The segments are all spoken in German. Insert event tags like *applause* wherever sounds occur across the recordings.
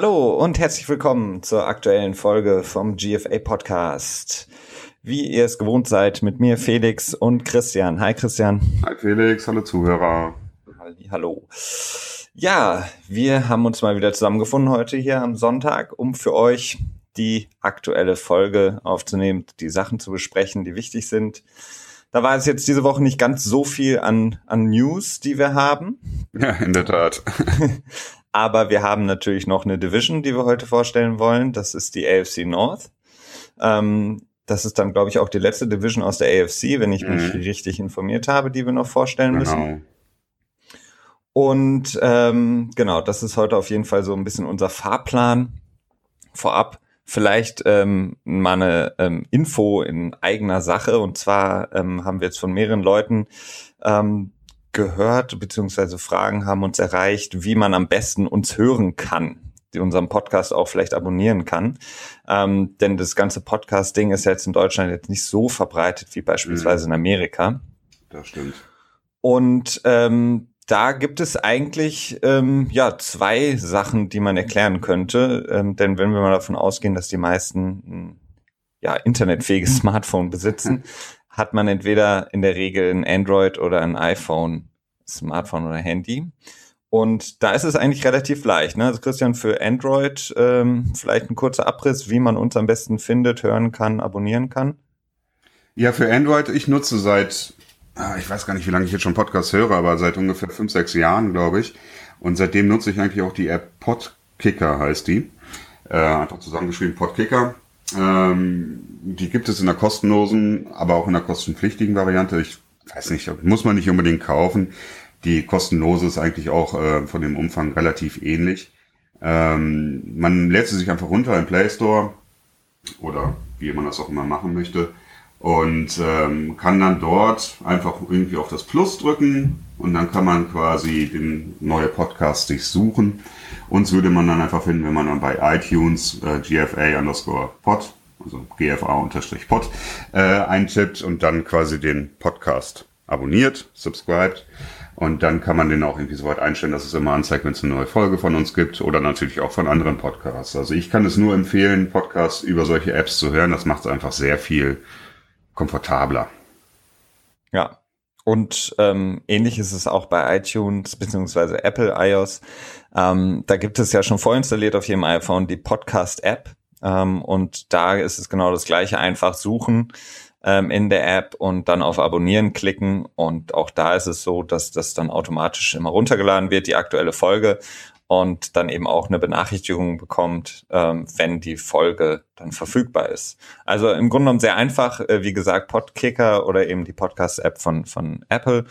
Hallo und herzlich willkommen zur aktuellen Folge vom GFA Podcast. Wie ihr es gewohnt seid, mit mir Felix und Christian. Hi Christian. Hi Felix, hallo Zuhörer. Hallo. Ja, wir haben uns mal wieder zusammengefunden heute hier am Sonntag, um für euch die aktuelle Folge aufzunehmen, die Sachen zu besprechen, die wichtig sind. Da war es jetzt diese Woche nicht ganz so viel an, an News, die wir haben. Ja, in der Tat. *laughs* Aber wir haben natürlich noch eine Division, die wir heute vorstellen wollen. Das ist die AFC North. Ähm, das ist dann, glaube ich, auch die letzte Division aus der AFC, wenn ich mich mhm. richtig informiert habe, die wir noch vorstellen genau. müssen. Und ähm, genau, das ist heute auf jeden Fall so ein bisschen unser Fahrplan. Vorab vielleicht ähm, mal eine ähm, Info in eigener Sache. Und zwar ähm, haben wir jetzt von mehreren Leuten ähm, gehört, beziehungsweise Fragen haben uns erreicht, wie man am besten uns hören kann, die unseren Podcast auch vielleicht abonnieren kann. Ähm, denn das ganze Podcast-Ding ist jetzt in Deutschland jetzt nicht so verbreitet wie beispielsweise mhm. in Amerika. Das stimmt. Und ähm, da gibt es eigentlich ähm, ja zwei Sachen, die man erklären könnte. Ähm, denn wenn wir mal davon ausgehen, dass die meisten ein ja, internetfähiges Smartphone besitzen, *laughs* hat man entweder in der Regel ein Android oder ein iPhone, Smartphone oder Handy. Und da ist es eigentlich relativ leicht. Ne? Also Christian, für Android ähm, vielleicht ein kurzer Abriss, wie man uns am besten findet, hören kann, abonnieren kann. Ja, für Android, ich nutze seit, ich weiß gar nicht, wie lange ich jetzt schon Podcasts höre, aber seit ungefähr fünf, sechs Jahren, glaube ich. Und seitdem nutze ich eigentlich auch die App Podkicker, heißt die. Äh, einfach zusammengeschrieben Podkicker. Ähm, die gibt es in der kostenlosen, aber auch in der kostenpflichtigen Variante. Ich weiß nicht, muss man nicht unbedingt kaufen. Die kostenlose ist eigentlich auch äh, von dem Umfang relativ ähnlich. Ähm, man lädt sie sich einfach runter im Play Store oder wie man das auch immer machen möchte und ähm, kann dann dort einfach irgendwie auf das Plus drücken und dann kann man quasi den neue Podcast sich suchen uns würde man dann einfach finden, wenn man dann bei iTunes äh, GFA underscore pod, also GFA unterstrich pod, äh, eintippt und dann quasi den Podcast abonniert, subscribed. Und dann kann man den auch irgendwie so weit einstellen, dass es immer anzeigt, wenn es eine neue Folge von uns gibt oder natürlich auch von anderen Podcasts. Also ich kann es nur empfehlen, Podcasts über solche Apps zu hören. Das macht es einfach sehr viel komfortabler. Ja, und ähm, ähnlich ist es auch bei iTunes beziehungsweise Apple iOS. Ähm, da gibt es ja schon vorinstalliert auf jedem iPhone die Podcast-App. Ähm, und da ist es genau das gleiche. Einfach suchen ähm, in der App und dann auf Abonnieren klicken. Und auch da ist es so, dass das dann automatisch immer runtergeladen wird, die aktuelle Folge und dann eben auch eine Benachrichtigung bekommt, ähm, wenn die Folge dann verfügbar ist. Also im Grunde genommen sehr einfach, äh, wie gesagt, Podkicker oder eben die Podcast-App von, von Apple.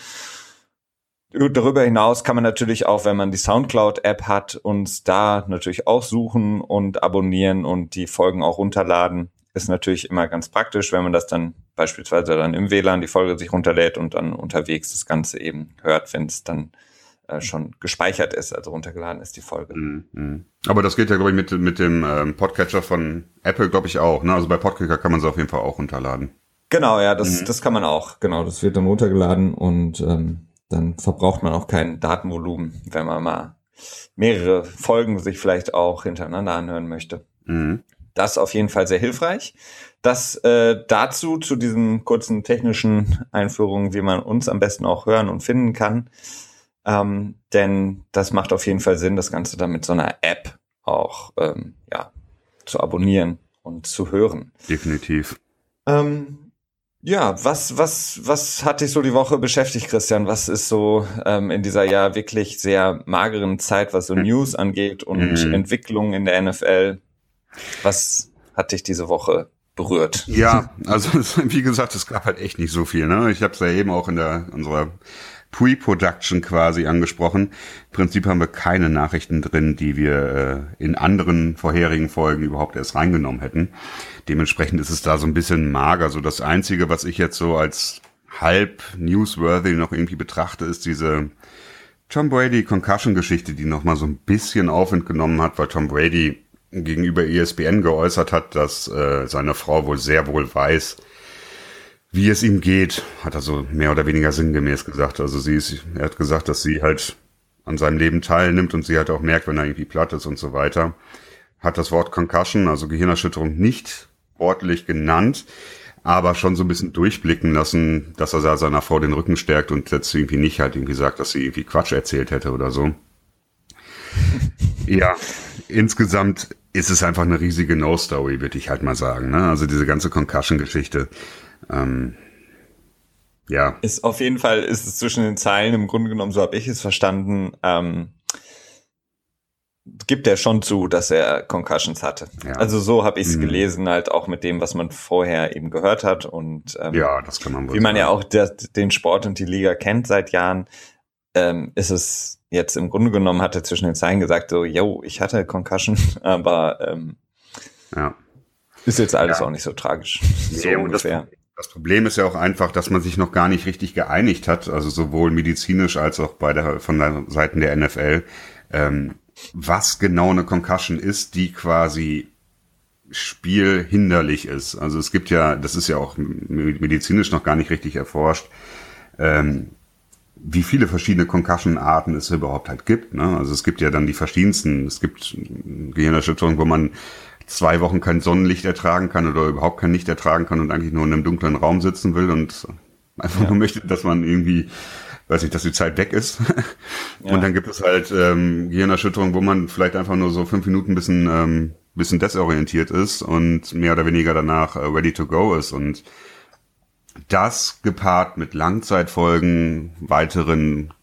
Darüber hinaus kann man natürlich auch, wenn man die Soundcloud-App hat, uns da natürlich auch suchen und abonnieren und die Folgen auch runterladen. Ist natürlich immer ganz praktisch, wenn man das dann beispielsweise dann im WLAN die Folge sich runterlädt und dann unterwegs das Ganze eben hört, wenn es dann äh, schon gespeichert ist, also runtergeladen ist die Folge. Mm, mm. Aber das geht ja, glaube ich, mit, mit dem ähm, Podcatcher von Apple, glaube ich, auch. Ne? Also bei Podcatcher kann man sie auf jeden Fall auch runterladen. Genau, ja, das, mm. das kann man auch. Genau, das wird dann runtergeladen und ähm, dann verbraucht man auch kein Datenvolumen, wenn man mal mehrere Folgen sich vielleicht auch hintereinander anhören möchte. Mhm. Das ist auf jeden Fall sehr hilfreich. Das äh, dazu, zu diesen kurzen technischen Einführungen, wie man uns am besten auch hören und finden kann. Ähm, denn das macht auf jeden Fall Sinn, das Ganze dann mit so einer App auch ähm, ja, zu abonnieren und zu hören. Definitiv. Ähm, ja, was, was, was hat dich so die Woche beschäftigt, Christian? Was ist so ähm, in dieser ja wirklich sehr mageren Zeit, was so hm. News angeht und mhm. Entwicklungen in der NFL? Was hat dich diese Woche berührt? Ja, also *laughs* wie gesagt, es gab halt echt nicht so viel. Ne? Ich habe es ja eben auch in der unserer Pre-Production quasi angesprochen. Im Prinzip haben wir keine Nachrichten drin, die wir äh, in anderen vorherigen Folgen überhaupt erst reingenommen hätten. Dementsprechend ist es da so ein bisschen mager. So das Einzige, was ich jetzt so als halb newsworthy noch irgendwie betrachte, ist diese Tom Brady Concussion-Geschichte, die noch mal so ein bisschen Aufwind genommen hat, weil Tom Brady gegenüber ESPN geäußert hat, dass äh, seine Frau wohl sehr wohl weiß, wie es ihm geht, hat er so mehr oder weniger sinngemäß gesagt. Also sie ist, er hat gesagt, dass sie halt an seinem Leben teilnimmt und sie halt auch merkt, wenn er irgendwie platt ist und so weiter. Hat das Wort Concussion, also Gehirnerschütterung, nicht wortlich genannt, aber schon so ein bisschen durchblicken lassen, dass er seiner Frau den Rücken stärkt und jetzt irgendwie nicht halt irgendwie sagt, dass sie irgendwie Quatsch erzählt hätte oder so. ja, insgesamt ist es einfach eine riesige No-Story, würde ich halt mal sagen. Ne? Also diese ganze Concussion-Geschichte. Ähm, ja. Ist auf jeden Fall, ist es zwischen den Zeilen im Grunde genommen, so habe ich es verstanden, ähm, gibt er schon zu, dass er Concussions hatte. Ja. Also so habe ich es mhm. gelesen, halt auch mit dem, was man vorher eben gehört hat. Und ähm, ja, das kann man wohl Wie man sagen. ja auch der, den Sport und die Liga kennt seit Jahren, ähm, ist es jetzt im Grunde genommen, hat er zwischen den Zeilen gesagt, so, yo, ich hatte Concussion, *laughs* aber ähm, ja. ist jetzt alles ja. auch nicht so tragisch. So nee, ungefähr. Das, Problem ist ja auch einfach, dass man sich noch gar nicht richtig geeinigt hat, also sowohl medizinisch als auch bei der, von der Seiten der NFL, ähm, was genau eine Concussion ist, die quasi spielhinderlich ist. Also es gibt ja, das ist ja auch medizinisch noch gar nicht richtig erforscht, ähm, wie viele verschiedene Concussion-Arten es überhaupt halt gibt. Ne? Also es gibt ja dann die verschiedensten. Es gibt Gehirnerschütterungen, wo man zwei Wochen kein Sonnenlicht ertragen kann oder überhaupt kein Licht ertragen kann und eigentlich nur in einem dunklen Raum sitzen will und einfach ja. nur möchte, dass man irgendwie, weiß ich, dass die Zeit weg ist. ja. Und dann gibt es halt ähm, Gehirnerschütterung, wo man vielleicht einfach nur so fünf Minuten ein bisschen, ähm, bisschen desorientiert ist und mehr oder weniger danach äh, ready to go ist. Und das gepaart mit Langzeitfolgen, weiteren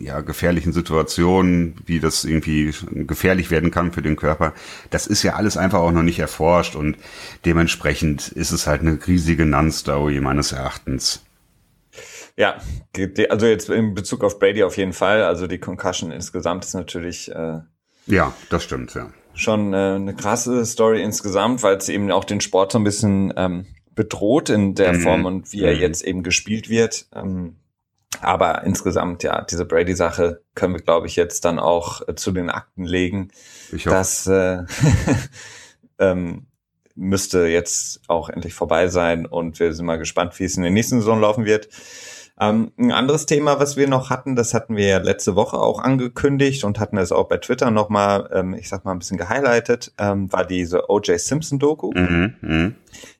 ja, gefährlichen Situationen, wie das irgendwie gefährlich werden kann für den Körper. Das ist ja alles einfach auch noch nicht erforscht und dementsprechend ist es halt eine riesige Non-Story meines Erachtens. Ja, also jetzt in Bezug auf Brady auf jeden Fall. Also die Concussion insgesamt ist natürlich. Äh, ja, das stimmt, ja. Schon äh, eine krasse Story insgesamt, weil es eben auch den Sport so ein bisschen ähm, bedroht in der mhm. Form und wie er mhm. jetzt eben gespielt wird. Ähm, aber insgesamt, ja, diese Brady-Sache können wir, glaube ich, jetzt dann auch äh, zu den Akten legen. Ich hoffe. Das äh, *laughs* ähm, müsste jetzt auch endlich vorbei sein und wir sind mal gespannt, wie es in der nächsten Saison laufen wird. Ähm, ein anderes Thema, was wir noch hatten, das hatten wir ja letzte Woche auch angekündigt und hatten es auch bei Twitter nochmal, ähm, ich sag mal, ein bisschen gehighlightet, ähm, war diese O.J. Simpson-Doku, mhm, mh.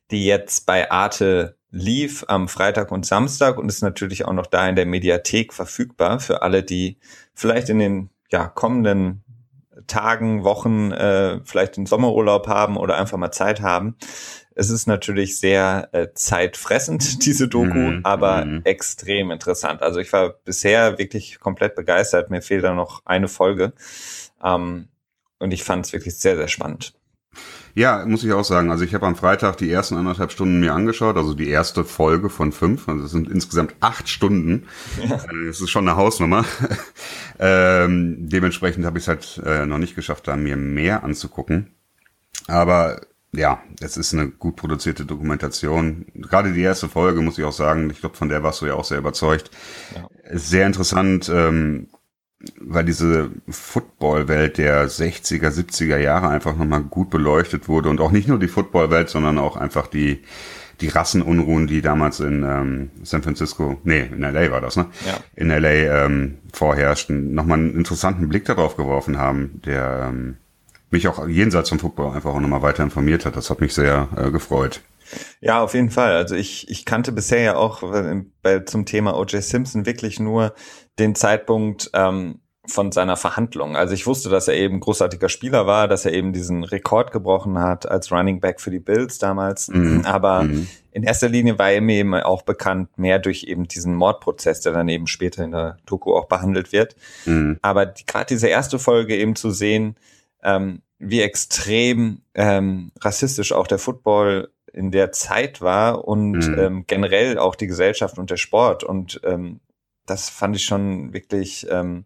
die jetzt bei Arte lief am Freitag und Samstag und ist natürlich auch noch da in der Mediathek verfügbar für alle, die vielleicht in den ja, kommenden Tagen, Wochen äh, vielleicht einen Sommerurlaub haben oder einfach mal Zeit haben. Es ist natürlich sehr äh, zeitfressend, *laughs* diese Doku, mhm, aber mhm. extrem interessant. Also ich war bisher wirklich komplett begeistert. Mir fehlt da noch eine Folge. Ähm, und ich fand es wirklich sehr, sehr spannend. Ja, muss ich auch sagen. Also ich habe am Freitag die ersten anderthalb Stunden mir angeschaut, also die erste Folge von fünf. Also es sind insgesamt acht Stunden. Ja. Äh, das ist schon eine Hausnummer. *laughs* ähm, dementsprechend habe ich es halt äh, noch nicht geschafft, da mir mehr anzugucken. Aber ja, es ist eine gut produzierte Dokumentation. Gerade die erste Folge, muss ich auch sagen, ich glaube, von der warst du ja auch sehr überzeugt. Ja. Sehr interessant. Ähm, weil diese Football-Welt der 60er, 70er Jahre einfach nochmal gut beleuchtet wurde und auch nicht nur die Football-Welt, sondern auch einfach die, die Rassenunruhen, die damals in ähm, San Francisco, nee, in LA war das, ne? Ja. In LA ähm, vorherrschten, nochmal einen interessanten Blick darauf geworfen haben, der ähm, mich auch jenseits vom Football einfach auch nochmal weiter informiert hat. Das hat mich sehr äh, gefreut. Ja, auf jeden Fall. Also ich, ich kannte bisher ja auch äh, bei, zum Thema O.J. Simpson wirklich nur den Zeitpunkt ähm, von seiner Verhandlung. Also ich wusste, dass er eben großartiger Spieler war, dass er eben diesen Rekord gebrochen hat als Running Back für die Bills damals. Mhm. Aber mhm. in erster Linie war er mir eben auch bekannt, mehr durch eben diesen Mordprozess, der dann eben später in der Doku auch behandelt wird. Mhm. Aber die, gerade diese erste Folge eben zu sehen, ähm, wie extrem ähm, rassistisch auch der Football in der Zeit war und mhm. ähm, generell auch die Gesellschaft und der Sport. Und ähm, das fand ich schon wirklich ähm,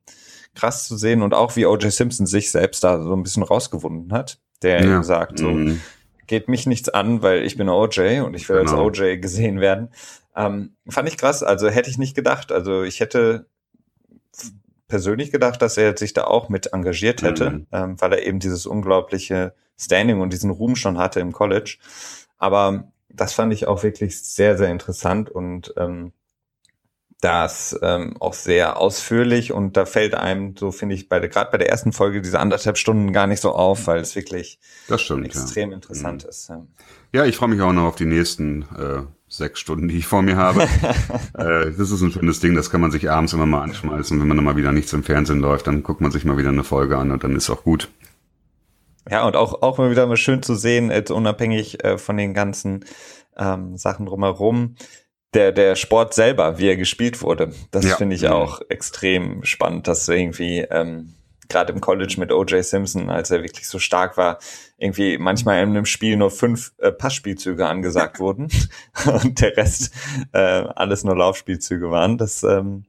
krass zu sehen und auch wie O.J. Simpson sich selbst da so ein bisschen rausgewunden hat, der ja. eben sagt, so, mhm. geht mich nichts an, weil ich bin O.J. und ich will genau. als O.J. gesehen werden. Ähm, fand ich krass, also hätte ich nicht gedacht. Also ich hätte persönlich gedacht, dass er sich da auch mit engagiert hätte, mhm. ähm, weil er eben dieses unglaubliche Standing und diesen Ruhm schon hatte im College. Aber das fand ich auch wirklich sehr, sehr interessant und ähm, das ähm, auch sehr ausführlich und da fällt einem, so finde ich, bei der, gerade bei der ersten Folge diese anderthalb Stunden gar nicht so auf, weil es wirklich stimmt, extrem ja. interessant mhm. ist. Ja, ja ich freue mich auch noch auf die nächsten äh, sechs Stunden, die ich vor mir habe. *laughs* äh, das ist ein schönes Ding, das kann man sich abends immer mal anschmeißen. Wenn man dann mal wieder nichts im Fernsehen läuft, dann guckt man sich mal wieder eine Folge an und dann ist auch gut. Ja, und auch, auch mal wieder mal schön zu sehen, jetzt unabhängig äh, von den ganzen ähm, Sachen drumherum, der, der Sport selber, wie er gespielt wurde. Das ja. finde ich mhm. auch extrem spannend, dass irgendwie ähm, gerade im College mit O.J. Simpson, als er wirklich so stark war, irgendwie manchmal in einem Spiel nur fünf äh, Passspielzüge angesagt *laughs* wurden *laughs* und der Rest äh, alles nur Laufspielzüge waren. Das ähm,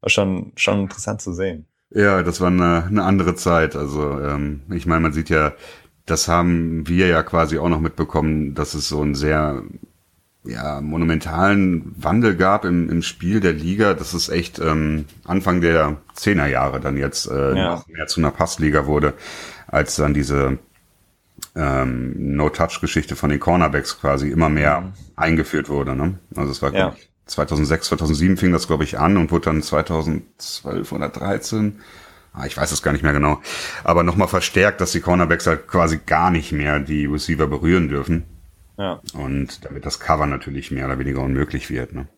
war schon, schon interessant zu sehen. Ja, das war eine, eine andere Zeit. Also ähm, ich meine, man sieht ja, das haben wir ja quasi auch noch mitbekommen, dass es so ein sehr ja, monumentalen Wandel gab im, im Spiel der Liga. Das ist echt ähm, Anfang der Zehnerjahre dann jetzt äh, ja. noch mehr zu einer Passliga wurde, als dann diese ähm, No-Touch-Geschichte von den Cornerbacks quasi immer mehr mhm. eingeführt wurde. Ne? Also es war ja. 2006, 2007 fing das glaube ich an und wurde dann 2012 oder 13 ah, ich weiß es gar nicht mehr genau, aber nochmal verstärkt, dass die Cornerbacks halt quasi gar nicht mehr die Receiver berühren dürfen. Ja. Und damit das Cover natürlich mehr oder weniger unmöglich wird. Ne?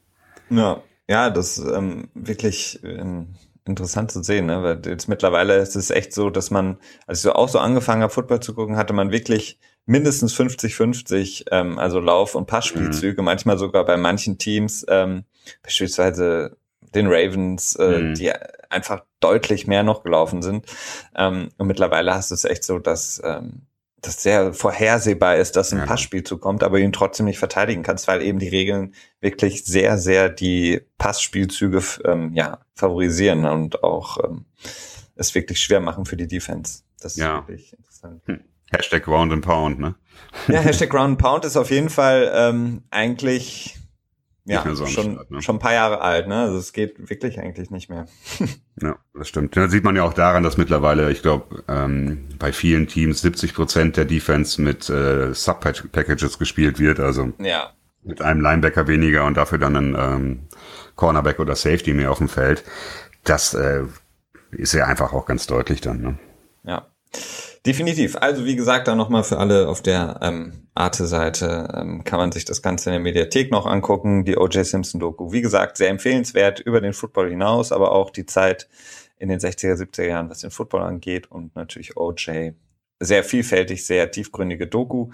Ja, ja, das ist ähm, wirklich ähm, interessant zu sehen, ne? weil jetzt mittlerweile ist es echt so, dass man, als ich so auch so angefangen habe, Football zu gucken, hatte man wirklich mindestens 50-50, ähm, also Lauf- und Passspielzüge, mhm. manchmal sogar bei manchen Teams, ähm, beispielsweise den Ravens, äh, mhm. die einfach deutlich mehr noch gelaufen sind. Ähm, und mittlerweile hast du es echt so, dass ähm, das sehr vorhersehbar ist, dass ein ja. Passspielzug kommt, aber ihn trotzdem nicht verteidigen kannst, weil eben die Regeln wirklich sehr, sehr die Passspielzüge ähm, ja, favorisieren und auch ähm, es wirklich schwer machen für die Defense. Das ist ja. wirklich interessant. Hm. Hashtag Round and Pound, ne? Ja, *laughs* Hashtag Round and Pound ist auf jeden Fall ähm, eigentlich ja, so schon, Start, ne? schon ein paar Jahre alt, ne? Also es geht wirklich eigentlich nicht mehr. *laughs* ja, das stimmt. Da sieht man ja auch daran, dass mittlerweile, ich glaube, ähm, bei vielen Teams 70 Prozent der Defense mit äh, Sub-Packages gespielt wird. Also ja. mit einem Linebacker weniger und dafür dann ein ähm, Cornerback oder Safety mehr auf dem Feld. Das äh, ist ja einfach auch ganz deutlich dann, ne? Ja. Definitiv. Also wie gesagt, dann nochmal für alle auf der ähm, Arte-Seite ähm, kann man sich das Ganze in der Mediathek noch angucken, die O.J. Simpson-Doku. Wie gesagt, sehr empfehlenswert über den Football hinaus, aber auch die Zeit in den 60er, 70er Jahren, was den Football angeht und natürlich O.J. Sehr vielfältig, sehr tiefgründige Doku.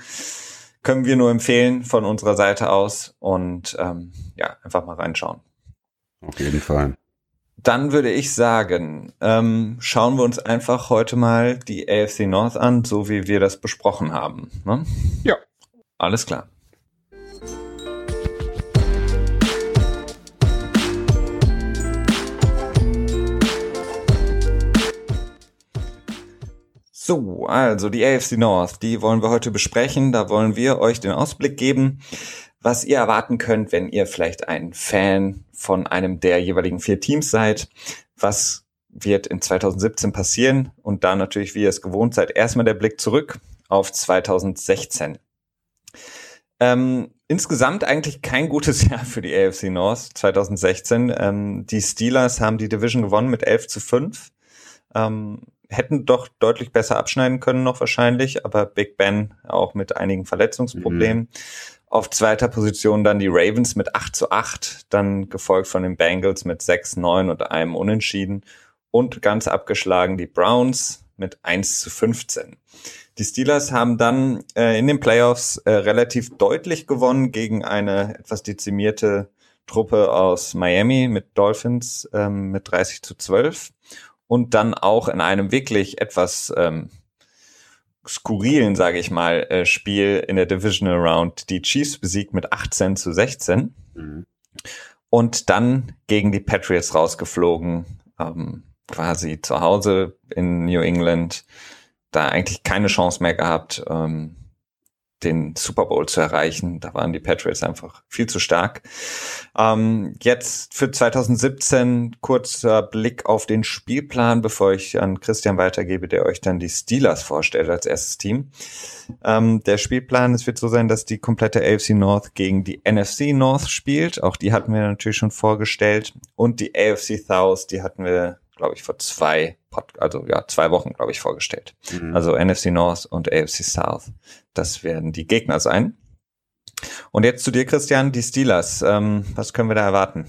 Können wir nur empfehlen von unserer Seite aus und ähm, ja, einfach mal reinschauen. Auf jeden Fall. Dann würde ich sagen, ähm, schauen wir uns einfach heute mal die AFC North an, so wie wir das besprochen haben. Ne? Ja. Alles klar. So, also die AFC North, die wollen wir heute besprechen. Da wollen wir euch den Ausblick geben, was ihr erwarten könnt, wenn ihr vielleicht ein Fan von einem der jeweiligen vier Teams seid. Was wird in 2017 passieren? Und da natürlich, wie ihr es gewohnt seid, erstmal der Blick zurück auf 2016. Ähm, insgesamt eigentlich kein gutes *laughs* Jahr für die AFC North 2016. Ähm, die Steelers haben die Division gewonnen mit 11 zu 5. Ähm, hätten doch deutlich besser abschneiden können noch wahrscheinlich, aber Big Ben auch mit einigen Verletzungsproblemen. Mhm. Auf zweiter Position dann die Ravens mit 8 zu 8, dann gefolgt von den Bengals mit 6, 9 und einem Unentschieden und ganz abgeschlagen die Browns mit 1 zu 15. Die Steelers haben dann äh, in den Playoffs äh, relativ deutlich gewonnen gegen eine etwas dezimierte Truppe aus Miami mit Dolphins ähm, mit 30 zu 12 und dann auch in einem wirklich etwas ähm, skurrilen, sage ich mal, äh, Spiel in der Divisional Round die Chiefs besiegt mit 18 zu 16 mhm. und dann gegen die Patriots rausgeflogen, ähm, quasi zu Hause in New England, da eigentlich keine Chance mehr gehabt. Ähm, den Super Bowl zu erreichen. Da waren die Patriots einfach viel zu stark. Ähm, jetzt für 2017 kurzer Blick auf den Spielplan, bevor ich an Christian weitergebe, der euch dann die Steelers vorstellt als erstes Team. Ähm, der Spielplan, es wird so sein, dass die komplette AFC North gegen die NFC North spielt. Auch die hatten wir natürlich schon vorgestellt. Und die AFC South, die hatten wir glaube ich, vor zwei, Pod also ja, zwei Wochen, glaube ich, vorgestellt. Mhm. Also NFC North und AFC South. Das werden die Gegner sein. Und jetzt zu dir, Christian, die Steelers. Ähm, was können wir da erwarten?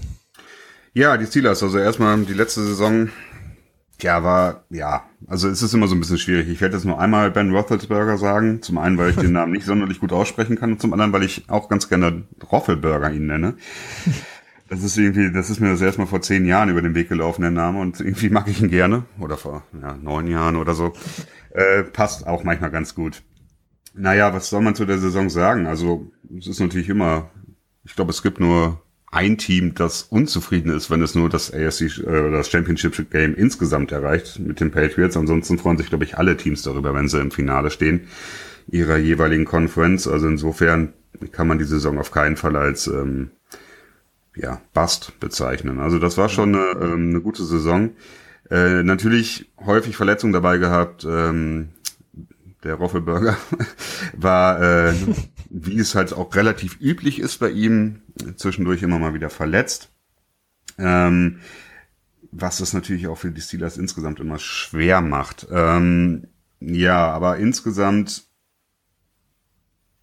Ja, die Steelers. Also erstmal die letzte Saison, ja, war, ja, also es ist immer so ein bisschen schwierig. Ich werde jetzt nur einmal Ben Roethlisberger sagen. Zum einen, weil ich den *laughs* Namen nicht sonderlich gut aussprechen kann und zum anderen, weil ich auch ganz gerne Roffelburger ihn nenne. Das ist irgendwie, das ist mir das erstmal vor zehn Jahren über den Weg gelaufen, der Name, und irgendwie mag ich ihn gerne. Oder vor ja, neun Jahren oder so. Äh, passt auch manchmal ganz gut. Naja, was soll man zu der Saison sagen? Also, es ist natürlich immer, ich glaube, es gibt nur ein Team, das unzufrieden ist, wenn es nur das ASC äh, das Championship Game insgesamt erreicht mit den Patriots. Ansonsten freuen sich, glaube ich, alle Teams darüber, wenn sie im Finale stehen ihrer jeweiligen Conference. Also insofern kann man die Saison auf keinen Fall als ähm, ja, Bust bezeichnen. Also das war schon eine, ähm, eine gute Saison. Äh, natürlich häufig Verletzungen dabei gehabt. Ähm, der Roffelburger *laughs* war, äh, wie es halt auch relativ üblich ist bei ihm, zwischendurch immer mal wieder verletzt. Ähm, was es natürlich auch für die Steelers insgesamt immer schwer macht. Ähm, ja, aber insgesamt,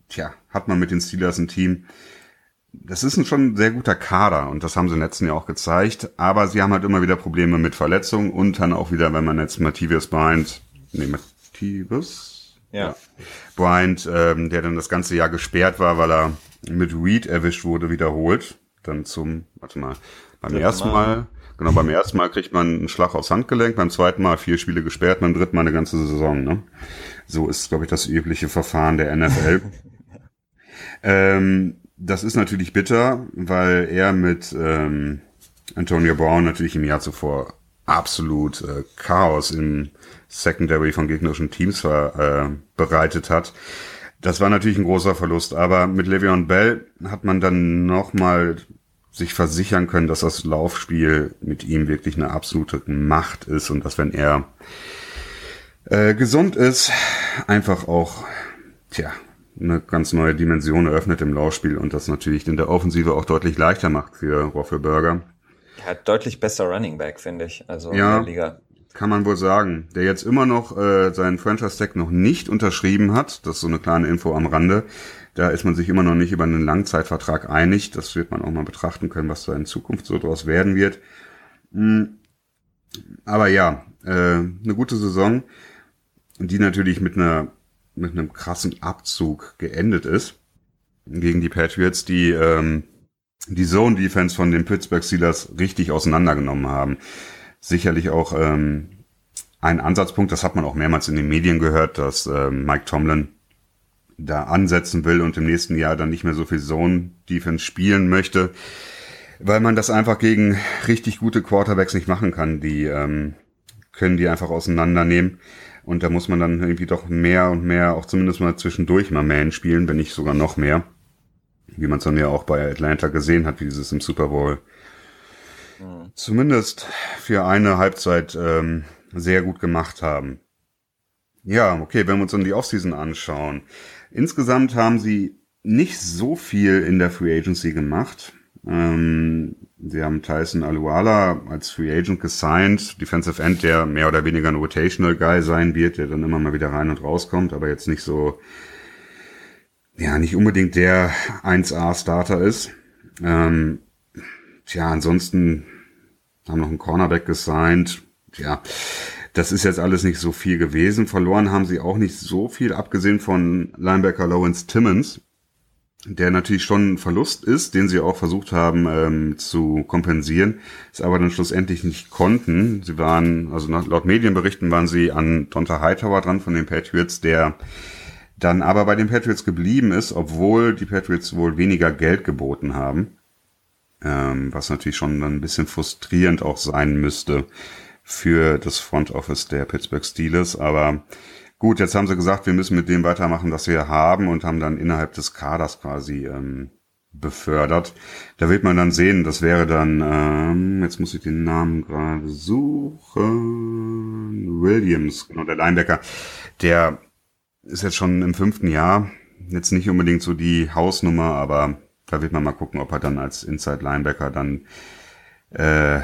tja, hat man mit den Steelers ein Team, das ist ein schon sehr guter Kader und das haben sie im letzten Jahr auch gezeigt, aber sie haben halt immer wieder Probleme mit Verletzungen und dann auch wieder, wenn man jetzt Matthias Bryant, nee, Matthias? Ja. ja. Bryant, ähm, der dann das ganze Jahr gesperrt war, weil er mit Reed erwischt wurde, wiederholt. Dann zum, warte mal, beim Dritte ersten Mal. Mal, genau, beim ersten Mal kriegt man einen Schlag aufs Handgelenk, beim zweiten Mal vier Spiele gesperrt, beim dritten Mal eine ganze Saison, ne? So ist, glaube ich, das übliche Verfahren der NFL. *laughs* ähm, das ist natürlich bitter, weil er mit ähm, Antonio Brown natürlich im Jahr zuvor absolut äh, Chaos im Secondary von gegnerischen Teams ver, äh, bereitet hat. Das war natürlich ein großer Verlust, aber mit Le'Veon Bell hat man dann nochmal sich versichern können, dass das Laufspiel mit ihm wirklich eine absolute Macht ist und dass wenn er äh, gesund ist, einfach auch, tja, eine ganz neue Dimension eröffnet im Laufspiel und das natürlich in der Offensive auch deutlich leichter macht für Roffelberger. Er hat deutlich besser Running Back, finde ich, also ja, in der Liga. Kann man wohl sagen. Der jetzt immer noch äh, seinen Franchise-Tag noch nicht unterschrieben hat. Das ist so eine kleine Info am Rande. Da ist man sich immer noch nicht über einen Langzeitvertrag einig. Das wird man auch mal betrachten können, was da in Zukunft so draus werden wird. Hm. Aber ja, äh, eine gute Saison, die natürlich mit einer mit einem krassen Abzug geendet ist gegen die Patriots, die ähm, die Zone Defense von den Pittsburgh Steelers richtig auseinandergenommen haben. Sicherlich auch ähm, ein Ansatzpunkt, das hat man auch mehrmals in den Medien gehört, dass ähm, Mike Tomlin da ansetzen will und im nächsten Jahr dann nicht mehr so viel Zone Defense spielen möchte, weil man das einfach gegen richtig gute Quarterbacks nicht machen kann. Die ähm, können die einfach auseinandernehmen. Und da muss man dann irgendwie doch mehr und mehr, auch zumindest mal zwischendurch mal Man spielen, wenn nicht sogar noch mehr. Wie man es dann ja auch bei Atlanta gesehen hat, wie dieses im Super Bowl mhm. zumindest für eine Halbzeit ähm, sehr gut gemacht haben. Ja, okay, wenn wir uns dann die Offseason anschauen. Insgesamt haben sie nicht so viel in der Free Agency gemacht. Ähm, Sie haben Tyson Aluala als Free Agent gesigned, Defensive End, der mehr oder weniger ein Rotational Guy sein wird, der dann immer mal wieder rein und rauskommt, aber jetzt nicht so, ja, nicht unbedingt der 1A-Starter ist. Ähm, tja, ansonsten haben noch einen Cornerback gesigned. Tja, das ist jetzt alles nicht so viel gewesen. Verloren haben sie auch nicht so viel, abgesehen von Linebacker Lawrence Timmons, der natürlich schon ein Verlust ist, den sie auch versucht haben ähm, zu kompensieren, es aber dann schlussendlich nicht konnten. Sie waren, also laut Medienberichten waren sie an Donta Hightower dran von den Patriots, der dann aber bei den Patriots geblieben ist, obwohl die Patriots wohl weniger Geld geboten haben. Ähm, was natürlich schon dann ein bisschen frustrierend auch sein müsste für das Front Office der Pittsburgh Steelers, aber Gut, jetzt haben sie gesagt, wir müssen mit dem weitermachen, was wir haben und haben dann innerhalb des Kaders quasi ähm, befördert. Da wird man dann sehen, das wäre dann, ähm, jetzt muss ich den Namen gerade suchen, Williams, genau, der Linebacker, der ist jetzt schon im fünften Jahr, jetzt nicht unbedingt so die Hausnummer, aber da wird man mal gucken, ob er dann als Inside Linebacker dann äh,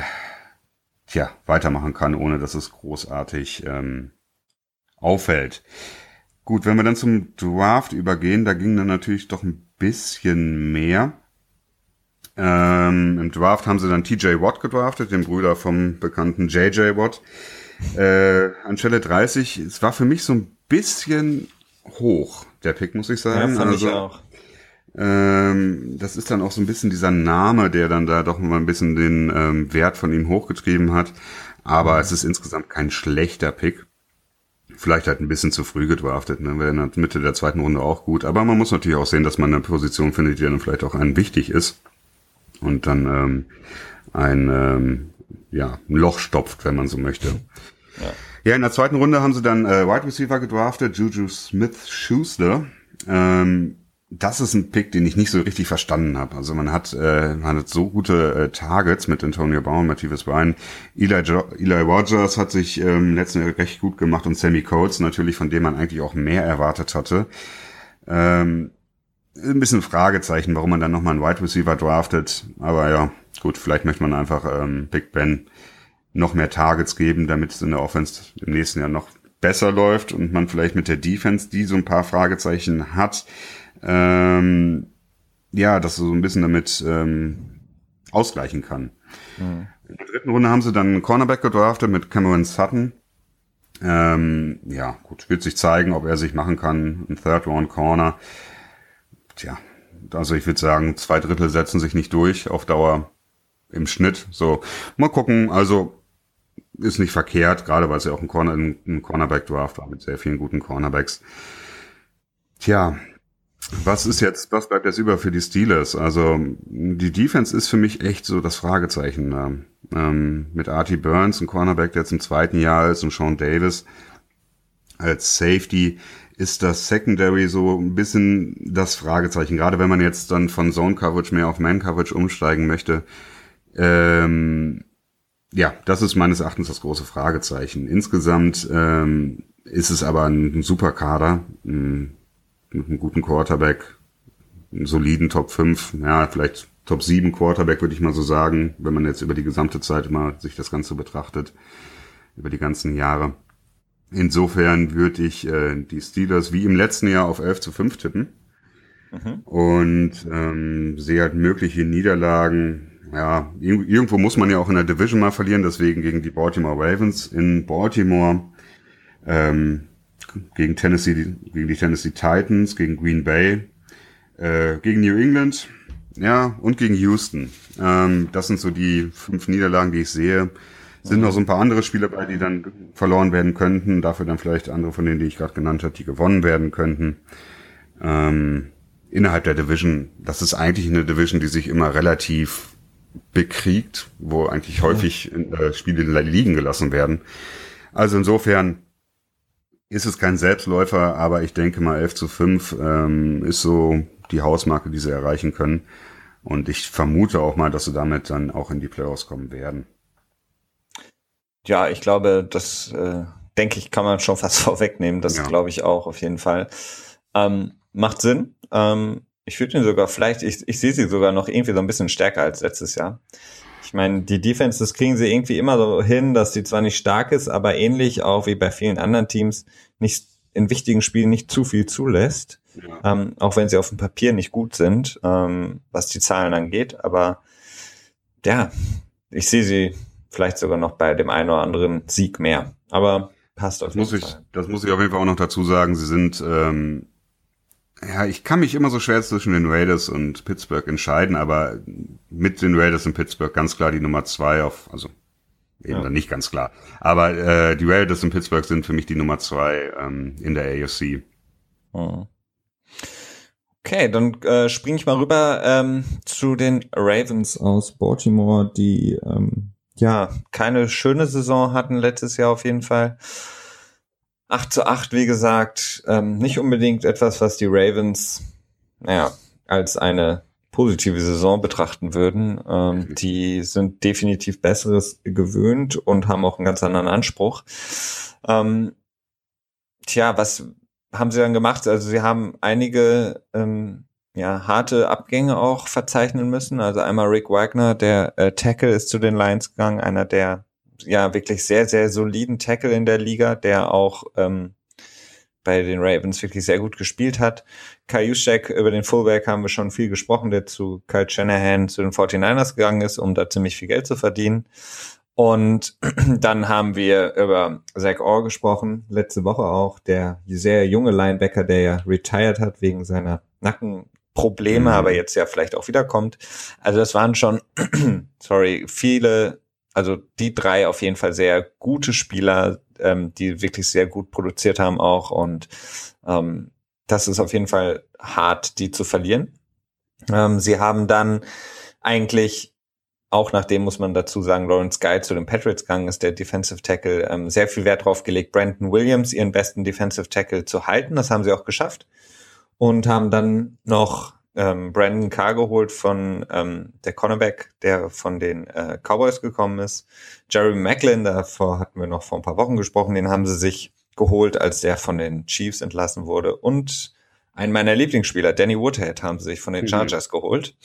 tja, weitermachen kann, ohne dass es großartig ähm, auffällt. Gut, wenn wir dann zum Draft übergehen, da ging dann natürlich doch ein bisschen mehr. Ähm, Im Draft haben sie dann TJ Watt gedraftet, den Bruder vom bekannten JJ Watt. Äh, an Stelle 30, es war für mich so ein bisschen hoch, der Pick, muss ich sagen. Ja, fand also, ich auch. Ähm, das ist dann auch so ein bisschen dieser Name, der dann da doch mal ein bisschen den ähm, Wert von ihm hochgetrieben hat. Aber mhm. es ist insgesamt kein schlechter Pick. Vielleicht halt ein bisschen zu früh gedraftet, ne? wäre in der Mitte der zweiten Runde auch gut. Aber man muss natürlich auch sehen, dass man eine Position findet, die dann vielleicht auch einen wichtig ist. Und dann ähm, ein, ähm, ja, ein Loch stopft, wenn man so möchte. Ja. ja, in der zweiten Runde haben sie dann äh, Wide Receiver gedraftet, Juju Smith-Schuster. Ähm, das ist ein Pick, den ich nicht so richtig verstanden habe. Also man hat, äh, man hat so gute äh, Targets mit Antonio Brown, Matthias Bryan. Eli, jo Eli Rogers hat sich ähm, letzten Jahr recht gut gemacht und Sammy Coates natürlich, von dem man eigentlich auch mehr erwartet hatte. Ähm, ein bisschen Fragezeichen, warum man dann nochmal einen Wide Receiver draftet. Aber ja, gut, vielleicht möchte man einfach ähm, Big Ben noch mehr Targets geben, damit es in der Offense im nächsten Jahr noch besser läuft und man vielleicht mit der Defense, die so ein paar Fragezeichen hat, ähm, ja, das so ein bisschen damit ähm, ausgleichen kann. Mhm. In der dritten Runde haben sie dann einen Cornerback gedraftet mit Cameron Sutton. Ähm, ja, gut, wird sich zeigen, ob er sich machen kann. Ein Third Round Corner. Tja, also ich würde sagen, zwei Drittel setzen sich nicht durch auf Dauer im Schnitt. So, mal gucken. Also ist nicht verkehrt, gerade weil ja auch ein, Corner, ein Cornerback-Draft war mit sehr vielen guten Cornerbacks. Tja, was ist jetzt, was bleibt jetzt über für die Steelers? Also die Defense ist für mich echt so das Fragezeichen. Ähm, mit Artie Burns, ein Cornerback, der jetzt im zweiten Jahr ist, und Sean Davis als Safety ist das Secondary so ein bisschen das Fragezeichen. Gerade wenn man jetzt dann von Zone Coverage mehr auf Man Coverage umsteigen möchte. Ähm, ja, das ist meines Erachtens das große Fragezeichen. Insgesamt ähm, ist es aber ein super Kader. Hm, mit einem guten Quarterback, einen soliden Top 5, ja, vielleicht Top 7 Quarterback, würde ich mal so sagen, wenn man jetzt über die gesamte Zeit mal sich das Ganze betrachtet, über die ganzen Jahre. Insofern würde ich äh, die Steelers wie im letzten Jahr auf 11 zu 5 tippen. Mhm. Und ähm, sehe halt mögliche Niederlagen. Ja, irgendwo muss man ja auch in der Division mal verlieren, deswegen gegen die Baltimore Ravens in Baltimore. Ähm, gegen Tennessee, gegen die Tennessee Titans, gegen Green Bay, äh, gegen New England, ja, und gegen Houston. Ähm, das sind so die fünf Niederlagen, die ich sehe. Sind mhm. noch so ein paar andere Spiele bei, die dann verloren werden könnten. Dafür dann vielleicht andere von denen, die ich gerade genannt habe, die gewonnen werden könnten. Ähm, innerhalb der Division, das ist eigentlich eine Division, die sich immer relativ bekriegt, wo eigentlich häufig äh, Spiele liegen gelassen werden. Also insofern ist es kein Selbstläufer, aber ich denke mal 11 zu 5 ähm, ist so die Hausmarke, die sie erreichen können. Und ich vermute auch mal, dass sie damit dann auch in die Playoffs kommen werden. Ja, ich glaube, das äh, denke ich, kann man schon *laughs* fast vorwegnehmen. Das ja. glaube ich auch auf jeden Fall. Ähm, macht Sinn. Ähm, ich würde ihn sogar vielleicht, ich, ich sehe sie sogar noch irgendwie so ein bisschen stärker als letztes Jahr. Ich meine, die Defense, das kriegen sie irgendwie immer so hin, dass sie zwar nicht stark ist, aber ähnlich auch wie bei vielen anderen Teams nicht in wichtigen Spielen nicht zu viel zulässt. Ja. Ähm, auch wenn sie auf dem Papier nicht gut sind, ähm, was die Zahlen angeht. Aber ja, ich sehe sie vielleicht sogar noch bei dem einen oder anderen Sieg mehr. Aber passt auf jeden muss Fall. Ich, das muss ich auf jeden Fall auch noch dazu sagen. Sie sind ähm, ja, ich kann mich immer so schwer zwischen den Raiders und Pittsburgh entscheiden, aber mit den Raiders und Pittsburgh ganz klar die Nummer zwei auf, also eben ja. dann nicht ganz klar. Aber äh, die Raiders und Pittsburgh sind für mich die Nummer zwei ähm, in der AFC. Oh. Okay, dann äh, springe ich mal rüber ähm, zu den Ravens aus Baltimore, die ähm, ja keine schöne Saison hatten letztes Jahr auf jeden Fall. 8 zu 8, wie gesagt, ähm, nicht unbedingt etwas, was die Ravens, naja, als eine positive Saison betrachten würden. Ähm, die sind definitiv Besseres gewöhnt und haben auch einen ganz anderen Anspruch. Ähm, tja, was haben sie dann gemacht? Also sie haben einige ähm, ja, harte Abgänge auch verzeichnen müssen. Also einmal Rick Wagner, der äh, Tackle ist zu den Lions gegangen, einer der ja wirklich sehr, sehr soliden Tackle in der Liga, der auch ähm, bei den Ravens wirklich sehr gut gespielt hat. Kai Juszczyk, über den Fullback haben wir schon viel gesprochen, der zu Kyle Shanahan zu den 49ers gegangen ist, um da ziemlich viel Geld zu verdienen. Und *clears throat* dann haben wir über Zach Orr gesprochen, letzte Woche auch, der sehr junge Linebacker, der ja retired hat wegen seiner Nackenprobleme, mhm. aber jetzt ja vielleicht auch wiederkommt. Also das waren schon, *clears throat* sorry, viele, also die drei auf jeden Fall sehr gute Spieler, ähm, die wirklich sehr gut produziert haben auch und ähm, das ist auf jeden Fall hart, die zu verlieren. Ähm, sie haben dann eigentlich auch nachdem muss man dazu sagen, Lawrence Guy zu den Patriots gegangen ist, der Defensive Tackle, ähm, sehr viel Wert drauf gelegt, Brandon Williams, ihren besten Defensive Tackle, zu halten. Das haben sie auch geschafft. Und haben dann noch ähm, Brandon Carr geholt von ähm, der Cornerback, der von den äh, Cowboys gekommen ist. Jerry Macklin, davor hatten wir noch vor ein paar Wochen gesprochen, den haben sie sich geholt, als der von den Chiefs entlassen wurde. Und einen meiner Lieblingsspieler, Danny Woodhead, haben sie sich von den mhm. Chargers mhm. geholt.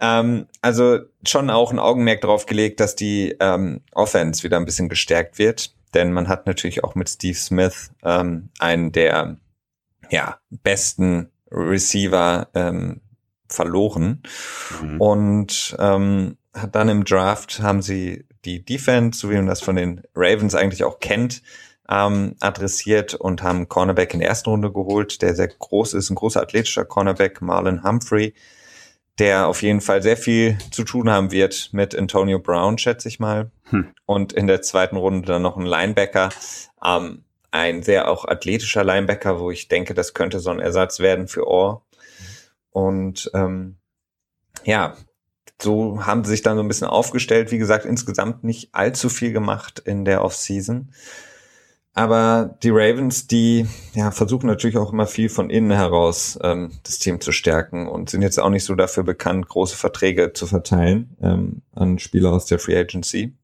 Ähm, also schon auch ein Augenmerk darauf gelegt, dass die ähm, Offense wieder ein bisschen gestärkt wird. Denn man hat natürlich auch mit Steve Smith ähm, einen der ja, besten Receiver ähm, verloren. Mhm. Und ähm, hat dann im Draft haben sie die Defense, so wie man das von den Ravens eigentlich auch kennt, ähm, adressiert und haben Cornerback in der ersten Runde geholt, der sehr groß ist, ein großer athletischer Cornerback, Marlon Humphrey, der auf jeden Fall sehr viel zu tun haben wird mit Antonio Brown, schätze ich mal. Hm. Und in der zweiten Runde dann noch ein Linebacker, ähm, ein sehr auch athletischer Linebacker, wo ich denke, das könnte so ein Ersatz werden für Orr. Und ähm, ja, so haben sie sich dann so ein bisschen aufgestellt. Wie gesagt, insgesamt nicht allzu viel gemacht in der Offseason. Aber die Ravens, die ja, versuchen natürlich auch immer viel von innen heraus ähm, das Team zu stärken und sind jetzt auch nicht so dafür bekannt, große Verträge zu verteilen ähm, an Spieler aus der Free Agency.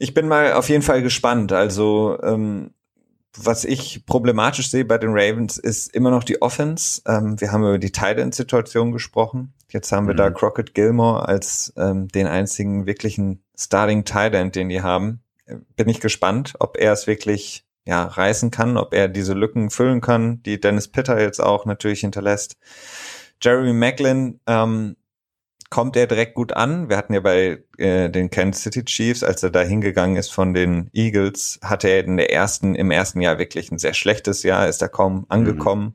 Ich bin mal auf jeden Fall gespannt. Also ähm, was ich problematisch sehe bei den Ravens ist immer noch die Offense. Ähm, wir haben über die Tight End Situation gesprochen. Jetzt haben wir mhm. da Crockett Gilmore als ähm, den einzigen wirklichen Starting Tight End, den die haben bin ich gespannt, ob er es wirklich ja, reißen kann, ob er diese Lücken füllen kann, die Dennis Pitter jetzt auch natürlich hinterlässt. Jeremy Macklin ähm, kommt er direkt gut an. Wir hatten ja bei äh, den Kansas City Chiefs, als er da hingegangen ist von den Eagles, hatte er in der ersten, im ersten Jahr wirklich ein sehr schlechtes Jahr, ist er kaum angekommen, mhm.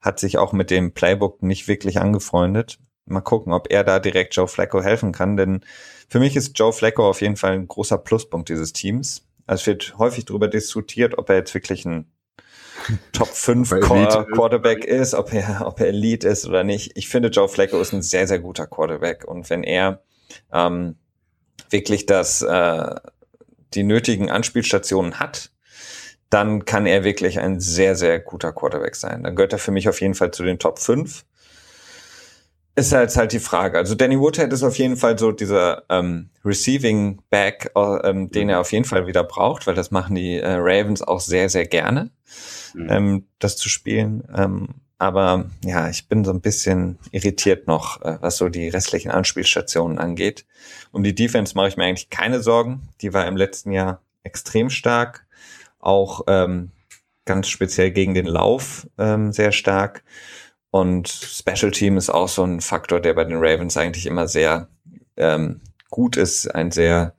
hat sich auch mit dem Playbook nicht wirklich angefreundet. Mal gucken, ob er da direkt Joe Flacco helfen kann, denn für mich ist Joe Flacco auf jeden Fall ein großer Pluspunkt dieses Teams. Also es wird häufig darüber diskutiert, ob er jetzt wirklich ein *laughs* Top 5 Quarterback ist, ob er, ob er Elite ist oder nicht. Ich finde, Joe Flacco ist ein sehr, sehr guter Quarterback. Und wenn er ähm, wirklich das, äh, die nötigen Anspielstationen hat, dann kann er wirklich ein sehr, sehr guter Quarterback sein. Dann gehört er für mich auf jeden Fall zu den Top 5 ist halt halt die Frage. Also Danny Woodhead ist auf jeden Fall so dieser ähm, Receiving Back, äh, ähm, den er auf jeden Fall wieder braucht, weil das machen die äh, Ravens auch sehr, sehr gerne, mhm. ähm, das zu spielen. Ähm, aber ja, ich bin so ein bisschen irritiert noch, äh, was so die restlichen Anspielstationen angeht. Um die Defense mache ich mir eigentlich keine Sorgen. Die war im letzten Jahr extrem stark, auch ähm, ganz speziell gegen den Lauf ähm, sehr stark. Und Special Team ist auch so ein Faktor, der bei den Ravens eigentlich immer sehr ähm, gut ist. Ein sehr,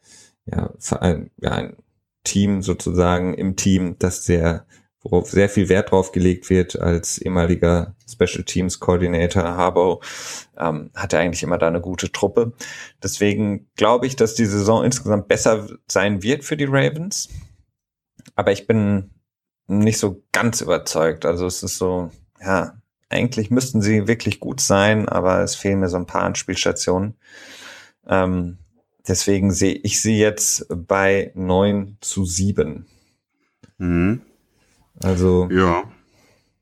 ja, ein, ja, ein Team sozusagen im Team, das sehr, worauf sehr viel Wert drauf gelegt wird als ehemaliger Special Teams Coordinator Harbo, ähm, hat er eigentlich immer da eine gute Truppe. Deswegen glaube ich, dass die Saison insgesamt besser sein wird für die Ravens. Aber ich bin nicht so ganz überzeugt. Also es ist so, ja, eigentlich müssten sie wirklich gut sein, aber es fehlen mir so ein paar Anspielstationen. Ähm, deswegen sehe ich sie jetzt bei 9 zu 7. Mhm. Also Ja,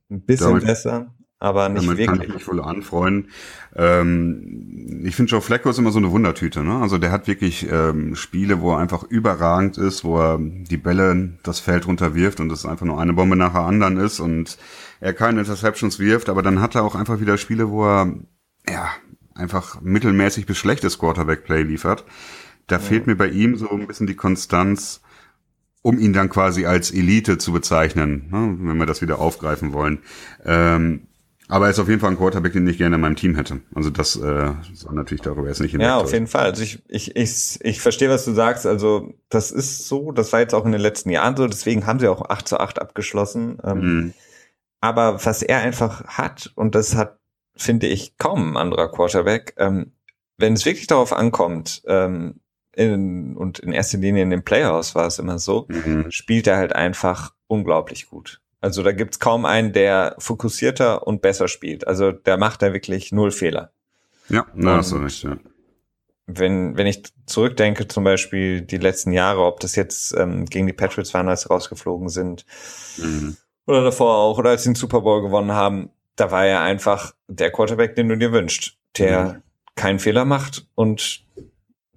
ein bisschen Damit- besser, aber nicht damit kann ich wirklich. mich wohl anfreunden. Ähm, ich finde Joe Flacco ist immer so eine Wundertüte. Ne? Also der hat wirklich ähm, Spiele, wo er einfach überragend ist, wo er die Bälle das Feld runterwirft und es einfach nur eine Bombe nach der anderen ist und er keine Interceptions wirft, aber dann hat er auch einfach wieder Spiele, wo er ja einfach mittelmäßig bis schlechtes Quarterback-Play liefert. Da fehlt mir bei ihm so ein bisschen die Konstanz, um ihn dann quasi als Elite zu bezeichnen, ne, wenn wir das wieder aufgreifen wollen. Ähm, aber er ist auf jeden Fall ein Quarterback, den ich gerne in meinem Team hätte. Also das äh, soll natürlich darüber jetzt nicht Ja, hinwegtäuschen. auf jeden Fall. Also ich, ich, ich, ich verstehe, was du sagst. Also das ist so, das war jetzt auch in den letzten Jahren so, deswegen haben sie auch 8 zu 8 abgeschlossen. Ähm, Mhm. Aber was er einfach hat, und das hat, finde ich, kaum ein anderer Quarterback, ähm, wenn es wirklich darauf ankommt, ähm, in, und in erster Linie in den Playoffs war es immer so, Mhm. spielt er halt einfach unglaublich gut. Also da gibt's kaum einen, der fokussierter und besser spielt. Also der macht da wirklich null Fehler. Ja, na, hast du recht, ja. Wenn, wenn ich zurückdenke, zum Beispiel die letzten Jahre, ob das jetzt ähm, gegen die Patriots waren, als sie rausgeflogen sind, Mhm. oder davor auch, oder als sie den Super Bowl gewonnen haben, da war er einfach der Quarterback, den du dir wünschst, der Mhm. keinen Fehler macht und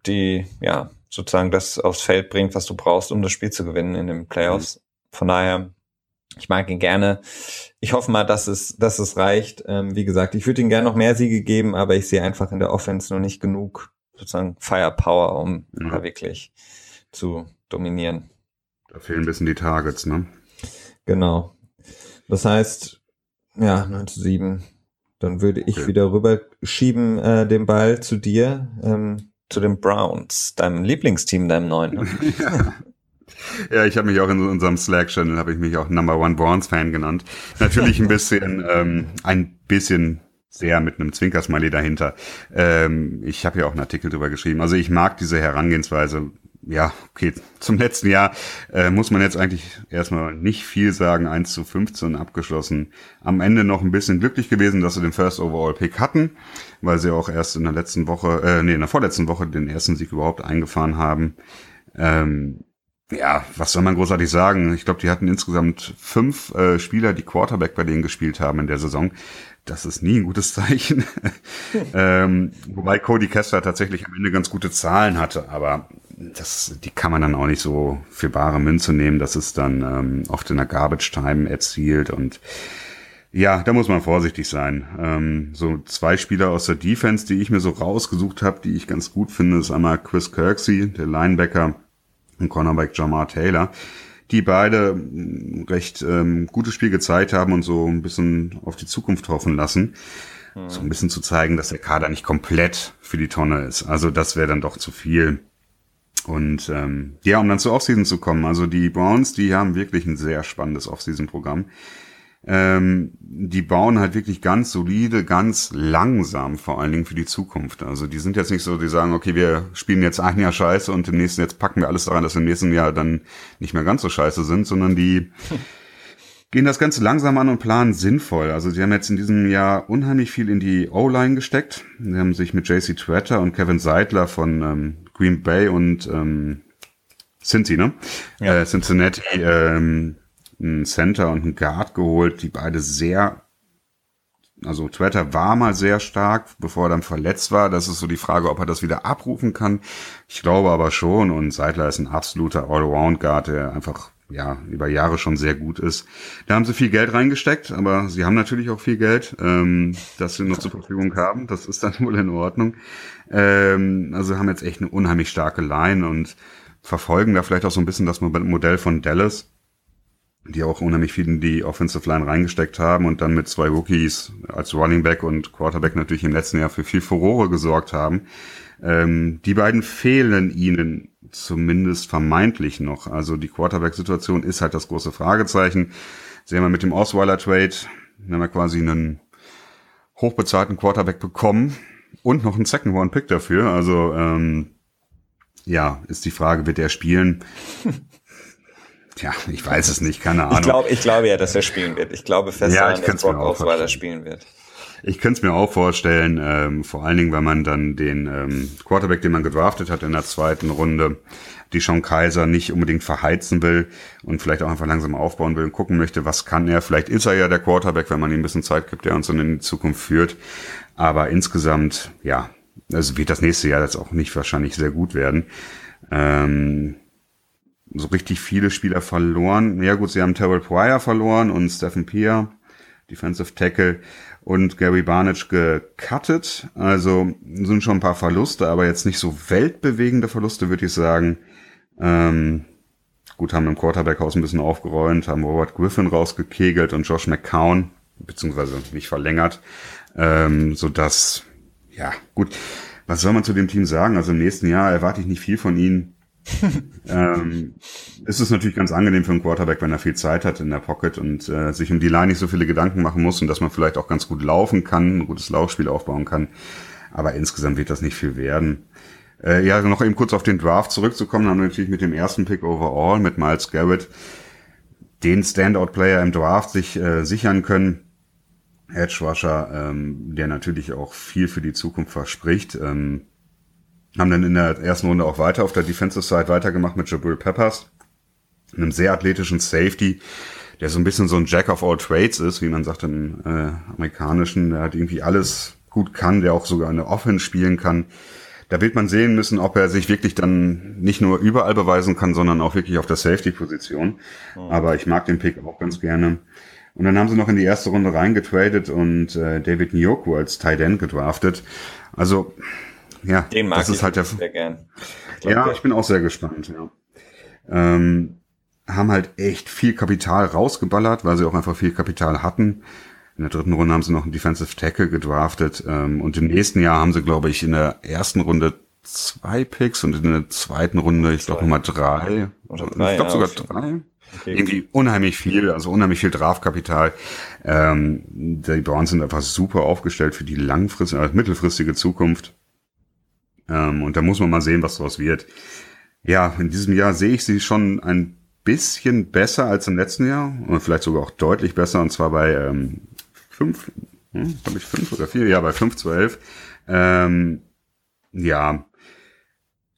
die, ja, sozusagen das aufs Feld bringt, was du brauchst, um das Spiel zu gewinnen in den Playoffs. Von daher, ich mag ihn gerne. Ich hoffe mal, dass es, dass es reicht. Ähm, wie gesagt, ich würde ihm gerne noch mehr Siege geben, aber ich sehe einfach in der Offense noch nicht genug sozusagen Firepower, um Ja. da wirklich zu dominieren. Da fehlen ein bisschen die Targets, ne? Genau. Das heißt, ja, 9 zu 7. Dann würde ich Okay. wieder rüberschieben äh, den Ball zu dir, ähm, zu den Browns, deinem Lieblingsteam, deinem neuen. Ne? *laughs* ja. Ja, ich habe mich auch in unserem Slack-Channel, habe ich mich auch Number One Browns-Fan genannt. Natürlich ein bisschen, *laughs* ähm, ein bisschen sehr mit einem Zwinkersmiley dahinter. Ähm, ich habe ja auch einen Artikel drüber geschrieben. Also ich mag diese Herangehensweise. Ja, okay, zum letzten Jahr äh, muss man jetzt eigentlich erstmal nicht viel sagen. 1 zu 15 abgeschlossen. Am Ende noch ein bisschen glücklich gewesen, dass sie den First Overall Pick hatten, weil sie auch erst in der letzten Woche, äh, nee, in der vorletzten Woche den ersten Sieg überhaupt eingefahren haben. Ähm, ja, was soll man großartig sagen? Ich glaube, die hatten insgesamt fünf äh, Spieler, die Quarterback bei denen gespielt haben in der Saison. Das ist nie ein gutes *laughs* Zeichen. ähm, wobei Cody Kessler tatsächlich am Ende ganz gute Zahlen hatte, aber das, die kann man dann auch nicht so für bare Münze nehmen. Das ist dann ähm, oft in der Garbage Time erzielt und ja, da muss man vorsichtig sein. Ähm, so zwei Spieler aus der Defense, die ich mir so rausgesucht habe, die ich ganz gut finde, ist einmal Chris Kirksey, der Linebacker, und Cornerback Jamar Taylor, die beide mh, recht ähm, gutes Spiel gezeigt haben und so ein bisschen auf die Zukunft hoffen lassen. So ein bisschen zu zeigen, dass der Kader nicht komplett für die Tonne ist. Also das wäre dann doch zu viel. Und ähm, ja, um dann zur Offseason zu kommen, also die Browns, die haben wirklich ein sehr spannendes Offseason-Programm. Ähm, die bauen halt wirklich ganz solide, ganz langsam vor allen Dingen für die Zukunft. Also die sind jetzt nicht so, die sagen, okay, wir spielen jetzt ein Jahr scheiße und im nächsten jetzt packen wir alles daran, dass wir im nächsten Jahr dann nicht mehr ganz so scheiße sind, sondern die *laughs* gehen das Ganze langsam an und planen sinnvoll. Also sie haben jetzt in diesem Jahr unheimlich viel in die O-Line gesteckt. Sie haben sich mit JC Tretter und Kevin Seidler von ähm, Green Bay und ähm, Cincy, ne? Ja. Äh, Cincinnati ähm, ein Center und ein Guard geholt, die beide sehr also Twitter war mal sehr stark, bevor er dann verletzt war. Das ist so die Frage, ob er das wieder abrufen kann. Ich glaube aber schon. Und Seidler ist ein absoluter Allround-Guard, der einfach ja über Jahre schon sehr gut ist. Da haben sie viel Geld reingesteckt, aber sie haben natürlich auch viel Geld, ähm, das sie noch zur Verfügung haben. Das ist dann *laughs* wohl in Ordnung. Ähm, also haben jetzt echt eine unheimlich starke Line und verfolgen da vielleicht auch so ein bisschen das Modell von Dallas die auch unheimlich viel in die Offensive Line reingesteckt haben und dann mit zwei Rookies als Running Back und Quarterback natürlich im letzten Jahr für viel Furore gesorgt haben. Ähm, die beiden fehlen ihnen zumindest vermeintlich noch. Also die Quarterback-Situation ist halt das große Fragezeichen. Haben ja mit dem Osweiler Trade haben wir quasi einen hochbezahlten Quarterback bekommen und noch einen Second Round Pick dafür. Also ähm, ja, ist die Frage, wird er spielen? *laughs* Tja, ich weiß es nicht, keine Ahnung. Ich glaube, ich glaube ja, dass er spielen wird. Ich glaube fest Ja, daran, dass Brock auch Osweiler spielen wird. Ich könnte es mir auch vorstellen, ähm, vor allen Dingen, weil man dann den ähm, Quarterback, den man gedraftet hat in der zweiten Runde, die Sean Kaiser nicht unbedingt verheizen will und vielleicht auch einfach langsam aufbauen will und gucken möchte, was kann er. Vielleicht ist er ja der Quarterback, wenn man ihm ein bisschen Zeit gibt, der uns dann in die Zukunft führt. Aber insgesamt, ja, also wird das nächste Jahr jetzt auch nicht wahrscheinlich sehr gut werden. Ähm, so richtig viele Spieler verloren. Ja gut, sie haben Terrell Pryor verloren und Stephen Peer, Defensive Tackle und Gary Barnage gecuttet. Also sind schon ein paar Verluste, aber jetzt nicht so weltbewegende Verluste, würde ich sagen. Ähm, gut, haben im Quarterback-Haus ein bisschen aufgeräumt, haben Robert Griffin rausgekegelt und Josh McCown, beziehungsweise nicht verlängert, ähm, so dass, ja, gut, was soll man zu dem Team sagen? Also im nächsten Jahr erwarte ich nicht viel von ihnen. *laughs* ähm, ist es natürlich ganz angenehm für einen Quarterback, wenn er viel Zeit hat in der Pocket und äh, sich um die Line nicht so viele Gedanken machen muss und dass man vielleicht auch ganz gut laufen kann, ein gutes Laufspiel aufbauen kann. Aber insgesamt wird das nicht viel werden. Äh, ja, noch eben kurz auf den Draft zurückzukommen, haben wir natürlich mit dem ersten Pick overall, mit Miles Garrett, den Standout-Player im Draft sich äh, sichern können. Edge Rusher, ähm, der natürlich auch viel für die Zukunft verspricht. Ähm, haben dann in der ersten Runde auch weiter auf der Defensive Side weitergemacht mit Jabril Peppers, einem sehr athletischen Safety, der so ein bisschen so ein Jack of all Trades ist, wie man sagt im äh, amerikanischen. Der hat irgendwie alles gut kann, der auch sogar eine Offense spielen kann. Da wird man sehen müssen, ob er sich wirklich dann nicht nur überall beweisen kann, sondern auch wirklich auf der Safety-Position. Oh. Aber ich mag den Pick auch ganz gerne. Und dann haben sie noch in die erste Runde reingetradet und äh, David Nyoku als Tight End gedraftet. Also ja, den mag das ist halt der, sehr gern. Ich ja, ich bin auch sehr gespannt. Ja. Ähm, haben halt echt viel Kapital rausgeballert, weil sie auch einfach viel Kapital hatten. In der dritten Runde haben sie noch einen Defensive Tackle gedraftet ähm, und im nächsten Jahr haben sie, glaube ich, in der ersten Runde zwei Picks und in der zweiten Runde, ich glaube, nochmal drei. Oder drei ich glaube ja, sogar drei. Okay. Irgendwie unheimlich viel, also unheimlich viel Draftkapital. Ähm, die Browns sind einfach super aufgestellt für die langfristige, also mittelfristige Zukunft. Ähm, und da muss man mal sehen, was daraus wird. Ja, in diesem Jahr sehe ich sie schon ein bisschen besser als im letzten Jahr und vielleicht sogar auch deutlich besser und zwar bei ähm, fünf, hm, habe ich fünf oder vier? Ja, bei fünf zu elf. Ähm, ja,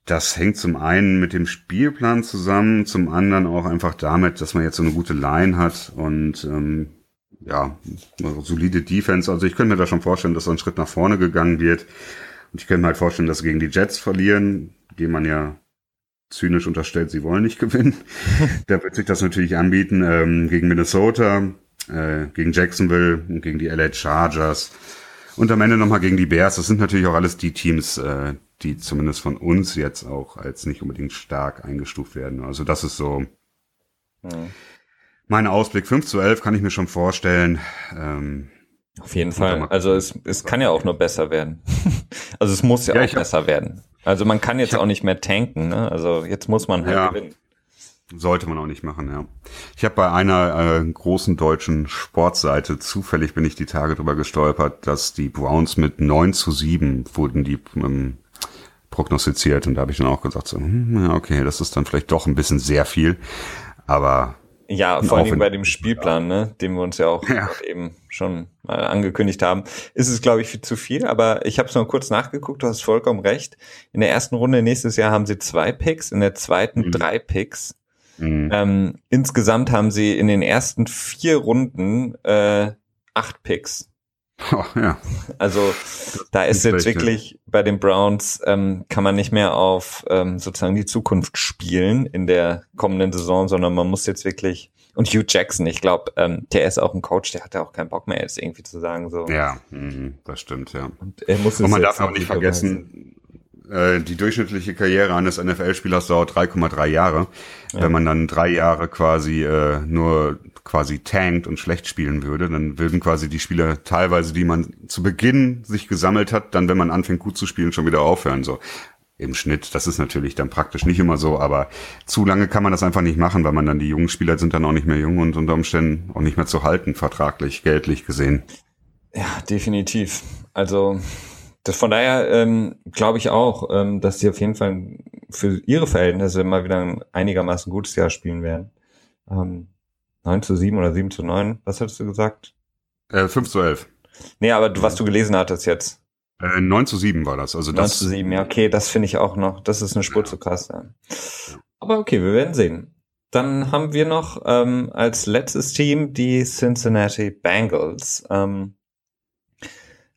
das hängt zum einen mit dem Spielplan zusammen, zum anderen auch einfach damit, dass man jetzt so eine gute Line hat und ähm, ja, solide Defense. Also ich könnte mir da schon vorstellen, dass ein Schritt nach vorne gegangen wird. Und ich könnte mir halt vorstellen, dass sie gegen die Jets verlieren, die man ja zynisch unterstellt, sie wollen nicht *laughs* gewinnen. da wird sich das natürlich anbieten. Ähm, gegen Minnesota, äh, gegen Jacksonville und gegen die LA Chargers. Und am Ende nochmal gegen die Bears. Das sind natürlich auch alles die Teams, äh, die zumindest von uns jetzt auch als nicht unbedingt stark eingestuft werden. Also das ist so mhm. mein Ausblick. 5 zu 11 kann ich mir schon vorstellen. Ähm, auf jeden Fall. Also es, es kann ja auch nur besser werden. *laughs* also es muss ja, ja auch besser werden. Also man kann jetzt auch nicht mehr tanken. Ne? Also jetzt muss man halt ja, gewinnen. Sollte man auch nicht machen, ja. Ich habe bei einer äh, großen deutschen Sportseite, zufällig bin ich die Tage drüber gestolpert, dass die Browns mit 9 zu 7 wurden die ähm, prognostiziert. Und da habe ich dann auch gesagt, so, hm, okay, das ist dann vielleicht doch ein bisschen sehr viel. Aber ja, vor allem bei dem Spielplan, ne, den wir uns ja auch ja. eben schon mal angekündigt haben, ist es, glaube ich, viel zu viel. Aber ich habe es noch kurz nachgeguckt, du hast vollkommen recht. In der ersten Runde nächstes Jahr haben sie zwei Picks, in der zweiten mhm. drei Picks. Mhm. Ähm, insgesamt haben sie in den ersten vier Runden äh, acht Picks. Oh, ja. Also da ist jetzt wirklich bei den Browns ähm, kann man nicht mehr auf ähm, sozusagen die Zukunft spielen in der kommenden Saison, sondern man muss jetzt wirklich und Hugh Jackson, ich glaube, ähm, der ist auch ein Coach, der hat ja auch keinen Bock mehr jetzt irgendwie zu sagen so. Ja, mh, das stimmt ja. Und, er muss und man darf auch nicht vergessen, äh, die durchschnittliche Karriere eines NFL-Spielers dauert 3,3 Jahre. Ja. Wenn man dann drei Jahre quasi äh, nur quasi tankt und schlecht spielen würde, dann würden quasi die Spieler teilweise, die man zu Beginn sich gesammelt hat, dann, wenn man anfängt gut zu spielen, schon wieder aufhören. So im Schnitt. Das ist natürlich dann praktisch nicht immer so, aber zu lange kann man das einfach nicht machen, weil man dann die jungen Spieler sind dann auch nicht mehr jung und unter Umständen auch nicht mehr zu halten, vertraglich, geldlich gesehen. Ja, definitiv. Also das, von daher ähm, glaube ich auch, ähm, dass sie auf jeden Fall für ihre Verhältnisse mal wieder ein einigermaßen gutes Jahr spielen werden. Ähm, 9 zu 7 oder 7 zu 9, was hattest du gesagt? Äh, 5 zu 11. Nee, aber du, was du gelesen hattest jetzt. Äh, 9 zu 7 war das. Also 9 das, zu 7, ja, okay, das finde ich auch noch. Das ist eine Spur zu krass. Ja. Aber okay, wir werden sehen. Dann haben wir noch ähm, als letztes Team die Cincinnati Bengals. Ähm,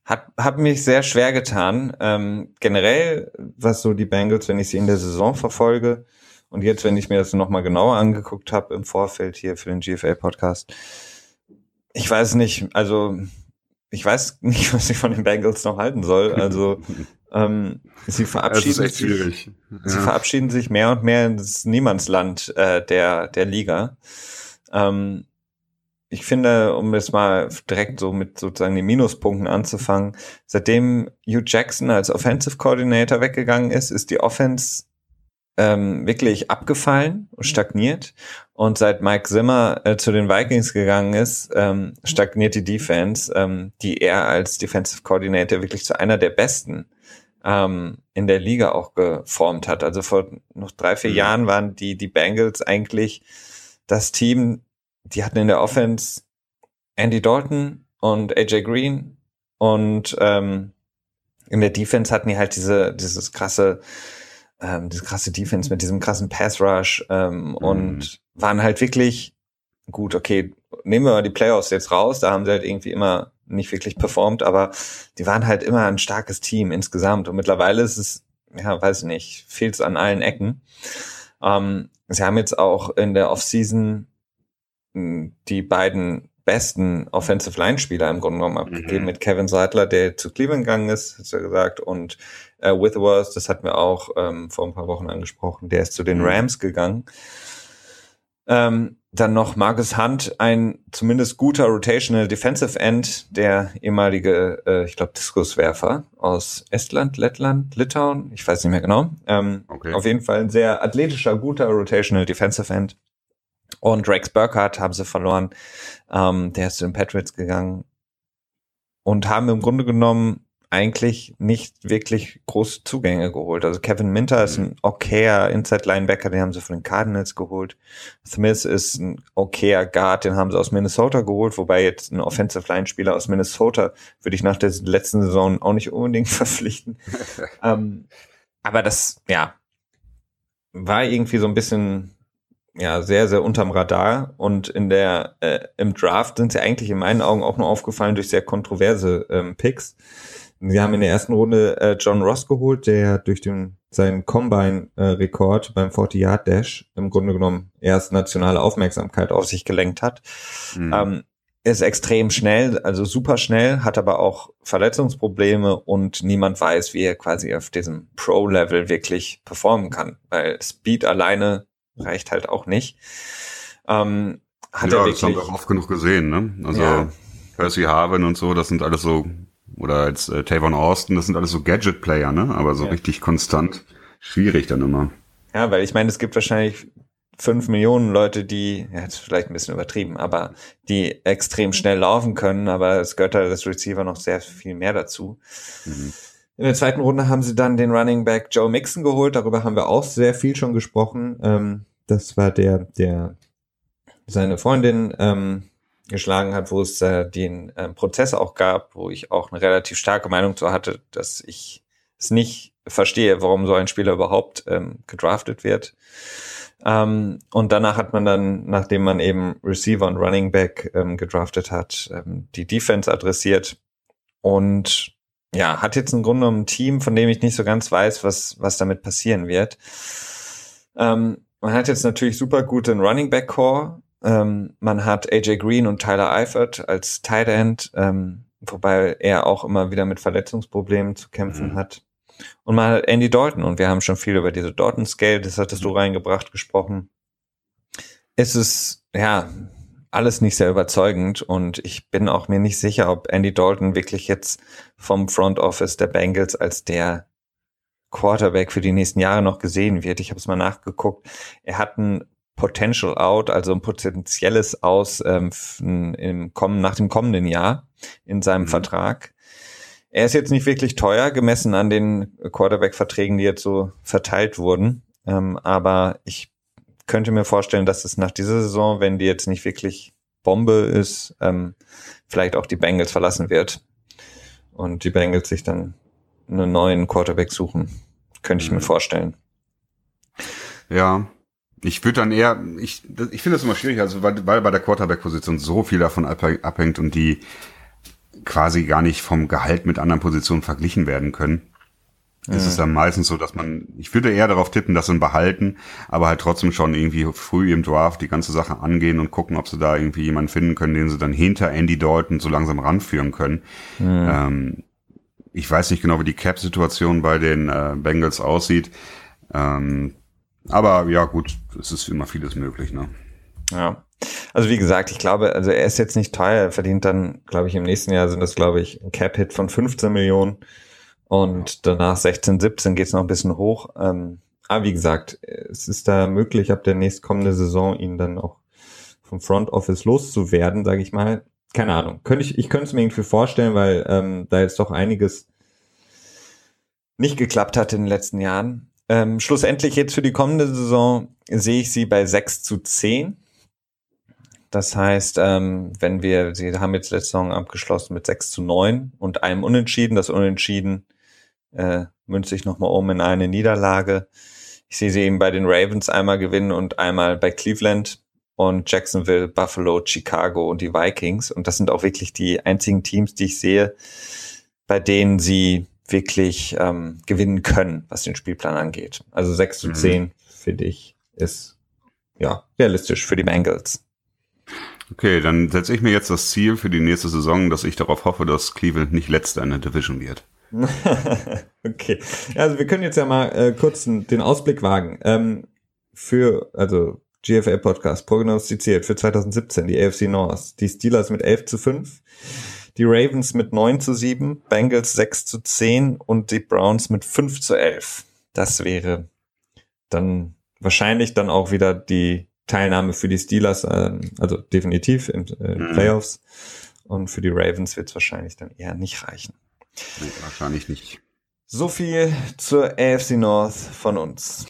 hat, hat mich sehr schwer getan. Ähm, generell, was so die Bengals, wenn ich sie in der Saison verfolge und jetzt, wenn ich mir das nochmal genauer angeguckt habe im Vorfeld hier für den GFA-Podcast, ich weiß nicht, also ich weiß nicht, *laughs* was ich von den Bengals noch halten soll. Also *laughs* ähm, sie verabschieden sich, ja. sie verabschieden sich mehr und mehr ins Niemandsland äh, der der Liga. Ähm, ich finde, um jetzt mal direkt so mit sozusagen den Minuspunkten anzufangen, seitdem Hugh Jackson als Offensive Coordinator weggegangen ist, ist die Offense ähm, wirklich abgefallen und stagniert. Und seit Mike Zimmer äh, zu den Vikings gegangen ist, ähm, stagniert die Defense, ähm, die er als Defensive Coordinator wirklich zu einer der besten ähm, in der Liga auch geformt hat. Also vor noch drei, vier mhm. Jahren waren die, die Bengals eigentlich das Team, die hatten in der Offense Andy Dalton und AJ Green und ähm, in der Defense hatten die halt diese, dieses krasse ähm, diese krasse Defense mit diesem krassen Pass Rush ähm, mhm. und waren halt wirklich gut, okay, nehmen wir mal die Playoffs jetzt raus, da haben sie halt irgendwie immer nicht wirklich performt, aber die waren halt immer ein starkes Team insgesamt und mittlerweile ist es, ja, weiß ich nicht, fehlt es an allen Ecken. Ähm, sie haben jetzt auch in der Offseason die beiden besten Offensive Line Spieler im Grunde genommen abgegeben mhm. mit Kevin Seidler, der zu Cleveland gegangen ist, du ja gesagt, und äh, Withworth, das hatten wir auch ähm, vor ein paar Wochen angesprochen, der ist zu den mhm. Rams gegangen. Ähm, dann noch Marcus Hunt, ein zumindest guter Rotational Defensive End, der ehemalige, äh, ich glaube, Diskuswerfer aus Estland, Lettland, Litauen, ich weiß nicht mehr genau. Ähm, okay. Auf jeden Fall ein sehr athletischer, guter Rotational Defensive End. Und Rex Burkhardt haben sie verloren. Ähm, der ist zu den Patriots gegangen. Und haben im Grunde genommen eigentlich nicht wirklich große Zugänge geholt. Also Kevin Minter ist ein okayer Inside-Linebacker, den haben sie von den Cardinals geholt. Smith ist ein okayer Guard, den haben sie aus Minnesota geholt, wobei jetzt ein Offensive-Line-Spieler aus Minnesota würde ich nach der letzten Saison auch nicht unbedingt *laughs* verpflichten. *laughs* ähm, aber das, ja, war irgendwie so ein bisschen ja sehr, sehr unterm Radar. Und in der äh, im Draft sind sie eigentlich in meinen Augen auch nur aufgefallen durch sehr kontroverse ähm, Picks. Sie haben in der ersten Runde äh, John Ross geholt, der durch den seinen Combine-Rekord äh, beim 40-Yard-Dash im Grunde genommen erst nationale Aufmerksamkeit auf sich gelenkt hat. Mhm. Ähm, ist extrem schnell, also super schnell, hat aber auch Verletzungsprobleme und niemand weiß, wie er quasi auf diesem Pro-Level wirklich performen kann, weil Speed alleine reicht halt auch nicht. Ähm, hat ja, er wirklich, das haben wir auch oft genug gesehen, ne? Also ja. Percy Harvin und so, das sind alles so, oder als äh, Tavon Austin, das sind alles so Gadget-Player, ne? Aber so ja. richtig konstant, schwierig dann immer. Ja, weil ich meine, es gibt wahrscheinlich fünf Millionen Leute, die, ja, jetzt vielleicht ein bisschen übertrieben, aber die extrem schnell laufen können, aber es gehört halt das Receiver noch sehr viel mehr dazu. Mhm. In der zweiten Runde haben sie dann den Running Back Joe Mixon geholt. Darüber haben wir auch sehr viel schon gesprochen. Ähm, das war der, der seine Freundin ähm, geschlagen hat, wo es äh, den ähm, Prozess auch gab, wo ich auch eine relativ starke Meinung zu hatte, dass ich es nicht verstehe, warum so ein Spieler überhaupt ähm, gedraftet wird. Ähm, und danach hat man dann, nachdem man eben Receiver und Running Back ähm, gedraftet hat, ähm, die Defense adressiert und ja, hat jetzt im Grunde genommen ein Team, von dem ich nicht so ganz weiß, was, was damit passieren wird. Ähm, man hat jetzt natürlich super guten Running Back Core. Ähm, man hat AJ Green und Tyler Eifert als Tight End, ähm, wobei er auch immer wieder mit Verletzungsproblemen zu kämpfen mhm. hat. Und man hat Andy Dalton und wir haben schon viel über diese Dalton Scale, das hattest du mhm. reingebracht, gesprochen. Es ist, ja, alles nicht sehr überzeugend und ich bin auch mir nicht sicher, ob Andy Dalton wirklich jetzt vom Front Office der Bengals als der Quarterback für die nächsten Jahre noch gesehen wird. Ich habe es mal nachgeguckt. Er hat ein Potential Out, also ein potenzielles Aus ähm, im kommen, nach dem kommenden Jahr in seinem mhm. Vertrag. Er ist jetzt nicht wirklich teuer, gemessen an den Quarterback-Verträgen, die jetzt so verteilt wurden. Ähm, aber ich könnte mir vorstellen, dass es nach dieser Saison, wenn die jetzt nicht wirklich Bombe ist, ähm, vielleicht auch die Bengals verlassen wird. und die Bengals sich dann einen neuen Quarterback suchen. Könnte ich mhm. mir vorstellen. Ja, ich würde dann eher, ich, ich finde das immer schwierig, also weil, weil bei der Quarterback-Position so viel davon abhängt und die quasi gar nicht vom Gehalt mit anderen Positionen verglichen werden können. Mhm. Es ist dann meistens so, dass man, ich würde eher darauf tippen, dass sie ihn behalten, aber halt trotzdem schon irgendwie früh im Draft die ganze Sache angehen und gucken, ob sie da irgendwie jemanden finden können, den sie dann hinter Andy Dalton so langsam ranführen können. Mhm. Ähm, ich weiß nicht genau, wie die Cap-Situation bei den äh, Bengals aussieht. Ähm, aber ja, gut, es ist immer vieles möglich, ne? Ja. Also wie gesagt, ich glaube, also er ist jetzt nicht teuer, er verdient dann, glaube ich, im nächsten Jahr sind das, glaube ich, ein Cap-Hit von 15 Millionen und danach 16, 17 geht es noch ein bisschen hoch. Ähm, aber wie gesagt, es ist da möglich, ab der nächstkommende Saison ihn dann auch vom Front Office loszuwerden, sage ich mal. Keine Ahnung. Könnte ich, ich könnte es mir irgendwie vorstellen, weil ähm, da jetzt doch einiges nicht geklappt hat in den letzten Jahren. Ähm, schlussendlich jetzt für die kommende Saison sehe ich sie bei 6 zu 10. Das heißt, ähm, wenn wir, sie haben jetzt letzte Saison abgeschlossen mit 6 zu 9 und einem Unentschieden. Das Unentschieden äh, münzt sich nochmal um in eine Niederlage. Ich sehe sie eben bei den Ravens einmal gewinnen und einmal bei Cleveland und Jacksonville, Buffalo, Chicago und die Vikings. Und das sind auch wirklich die einzigen Teams, die ich sehe, bei denen sie wirklich ähm, gewinnen können, was den Spielplan angeht. Also 6 zu 10, mhm. finde ich, ist ja realistisch für die Bengals. Okay, dann setze ich mir jetzt das Ziel für die nächste Saison, dass ich darauf hoffe, dass Cleveland nicht letzter in der Division wird. *laughs* okay, also wir können jetzt ja mal äh, kurz den Ausblick wagen. Ähm, für, also GFL Podcast prognostiziert für 2017 die AFC North, die Steelers mit 11 zu 5, die Ravens mit 9 zu 7, Bengals 6 zu 10 und die Browns mit 5 zu 11. Das wäre dann wahrscheinlich dann auch wieder die Teilnahme für die Steelers, äh, also definitiv in äh, mhm. Playoffs. Und für die Ravens wird es wahrscheinlich dann eher nicht reichen. Nee, wahrscheinlich nicht. So viel zur AFC North von uns.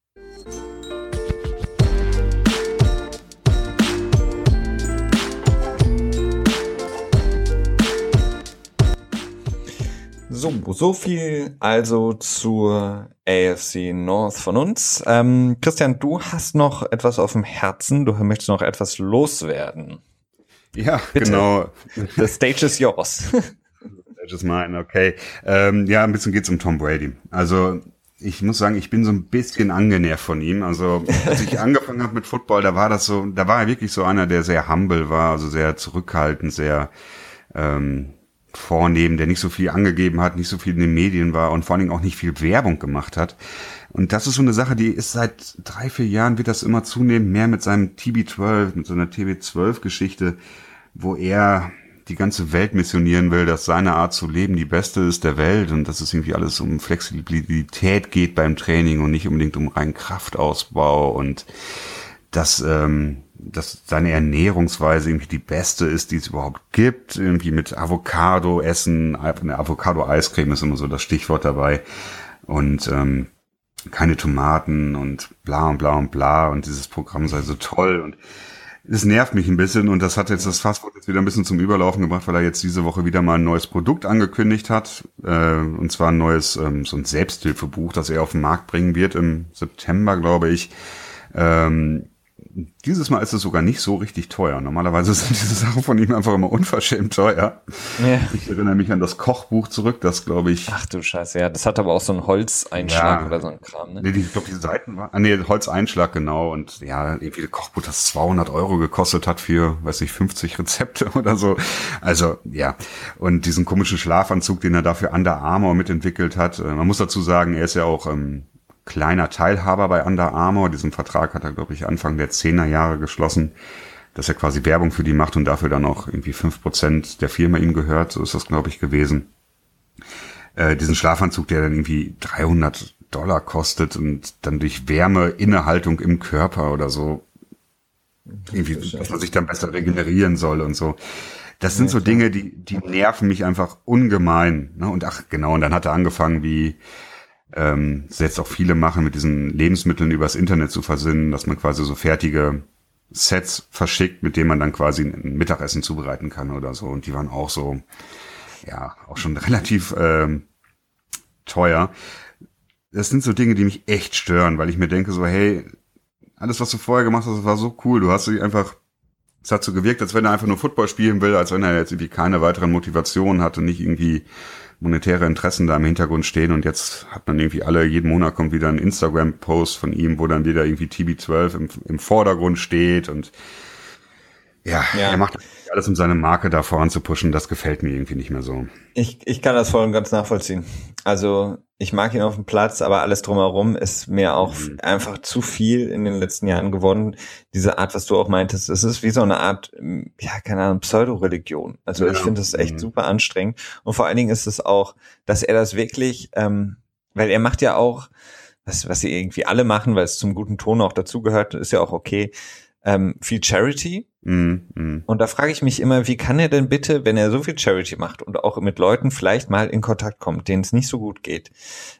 So, so viel also zur AFC North von uns. Ähm, Christian, du hast noch etwas auf dem Herzen. Du möchtest noch etwas loswerden. Ja, Bitte. genau. The stage is yours. *laughs* stage is mine, okay. Ähm, ja, ein bisschen geht's um Tom Brady. Also ich muss sagen, ich bin so ein bisschen angenervt von ihm. Also als ich *laughs* angefangen habe mit Football, da war das so, da war er wirklich so einer, der sehr humble war, also sehr zurückhaltend, sehr ähm, vornehmen, der nicht so viel angegeben hat, nicht so viel in den Medien war und vor allen Dingen auch nicht viel Werbung gemacht hat. Und das ist so eine Sache, die ist seit drei, vier Jahren wird das immer zunehmend mehr mit seinem TB12, mit so einer TB12-Geschichte, wo er die ganze Welt missionieren will, dass seine Art zu leben die beste ist der Welt und dass es irgendwie alles um Flexibilität geht beim Training und nicht unbedingt um reinen Kraftausbau und dass ähm, dass seine Ernährungsweise irgendwie die beste ist, die es überhaupt gibt. Irgendwie mit Avocado essen, eine Avocado-Eiscreme ist immer so das Stichwort dabei. Und ähm, keine Tomaten und bla und bla und bla und dieses Programm sei so toll und es nervt mich ein bisschen und das hat jetzt das Fastfood jetzt wieder ein bisschen zum Überlaufen gebracht, weil er jetzt diese Woche wieder mal ein neues Produkt angekündigt hat äh, und zwar ein neues ähm, so ein Selbsthilfebuch, das er auf den Markt bringen wird im September, glaube ich. Ähm, dieses Mal ist es sogar nicht so richtig teuer. Normalerweise sind diese Sachen von ihm einfach immer unverschämt teuer. Ja. Ich erinnere mich an das Kochbuch zurück, das glaube ich. Ach du Scheiße, ja, das hat aber auch so einen Holzeinschlag ja. oder so ein Kram, ne? Nee, ich glaube, die Seiten waren, ah, nee, Holzeinschlag, genau. Und ja, irgendwie ein Kochbuch, das 200 Euro gekostet hat für, weiß ich, 50 Rezepte *laughs* oder so. Also, ja. Und diesen komischen Schlafanzug, den er dafür Under Armour mitentwickelt hat. Äh, man muss dazu sagen, er ist ja auch ähm, kleiner Teilhaber bei Under Armour. Diesen Vertrag hat er, glaube ich, Anfang der 10er Jahre geschlossen, dass er quasi Werbung für die macht und dafür dann auch irgendwie fünf Prozent der Firma ihm gehört. So ist das, glaube ich, gewesen. Äh, diesen Schlafanzug, der dann irgendwie 300 Dollar kostet und dann durch Wärme, Innehaltung im Körper oder so, irgendwie, dass man sich dann besser regenerieren soll und so. Das sind so Dinge, die, die nerven mich einfach ungemein. Ne? Und ach, genau, und dann hat er angefangen, wie ähm, jetzt auch viele machen, mit diesen Lebensmitteln übers Internet zu versinnen, dass man quasi so fertige Sets verschickt, mit denen man dann quasi ein Mittagessen zubereiten kann oder so. Und die waren auch so, ja auch schon *laughs* relativ ähm, teuer. Das sind so Dinge, die mich echt stören, weil ich mir denke so, hey, alles, was du vorher gemacht hast, war so cool. Du hast dich einfach, es hat so gewirkt, als wenn er einfach nur Football spielen will, als wenn er jetzt irgendwie keine weiteren Motivationen hatte, nicht irgendwie monetäre Interessen da im Hintergrund stehen und jetzt hat man irgendwie alle, jeden Monat kommt wieder ein Instagram-Post von ihm, wo dann wieder irgendwie TB12 im, im Vordergrund steht und ja, ja, er macht alles, um seine Marke da voranzupushen. Das gefällt mir irgendwie nicht mehr so. Ich, ich kann das voll und ganz nachvollziehen. Also ich mag ihn auf dem Platz, aber alles drumherum ist mir auch mhm. einfach zu viel in den letzten Jahren geworden. Diese Art, was du auch meintest, es ist wie so eine Art, ja, keine Ahnung, Pseudo-Religion. Also ja. ich finde das echt mhm. super anstrengend. Und vor allen Dingen ist es auch, dass er das wirklich, ähm, weil er macht ja auch, was, was sie irgendwie alle machen, weil es zum guten Ton auch dazugehört, ist ja auch okay, ähm, viel Charity. Mm, mm. Und da frage ich mich immer, wie kann er denn bitte, wenn er so viel Charity macht und auch mit Leuten vielleicht mal in Kontakt kommt, denen es nicht so gut geht,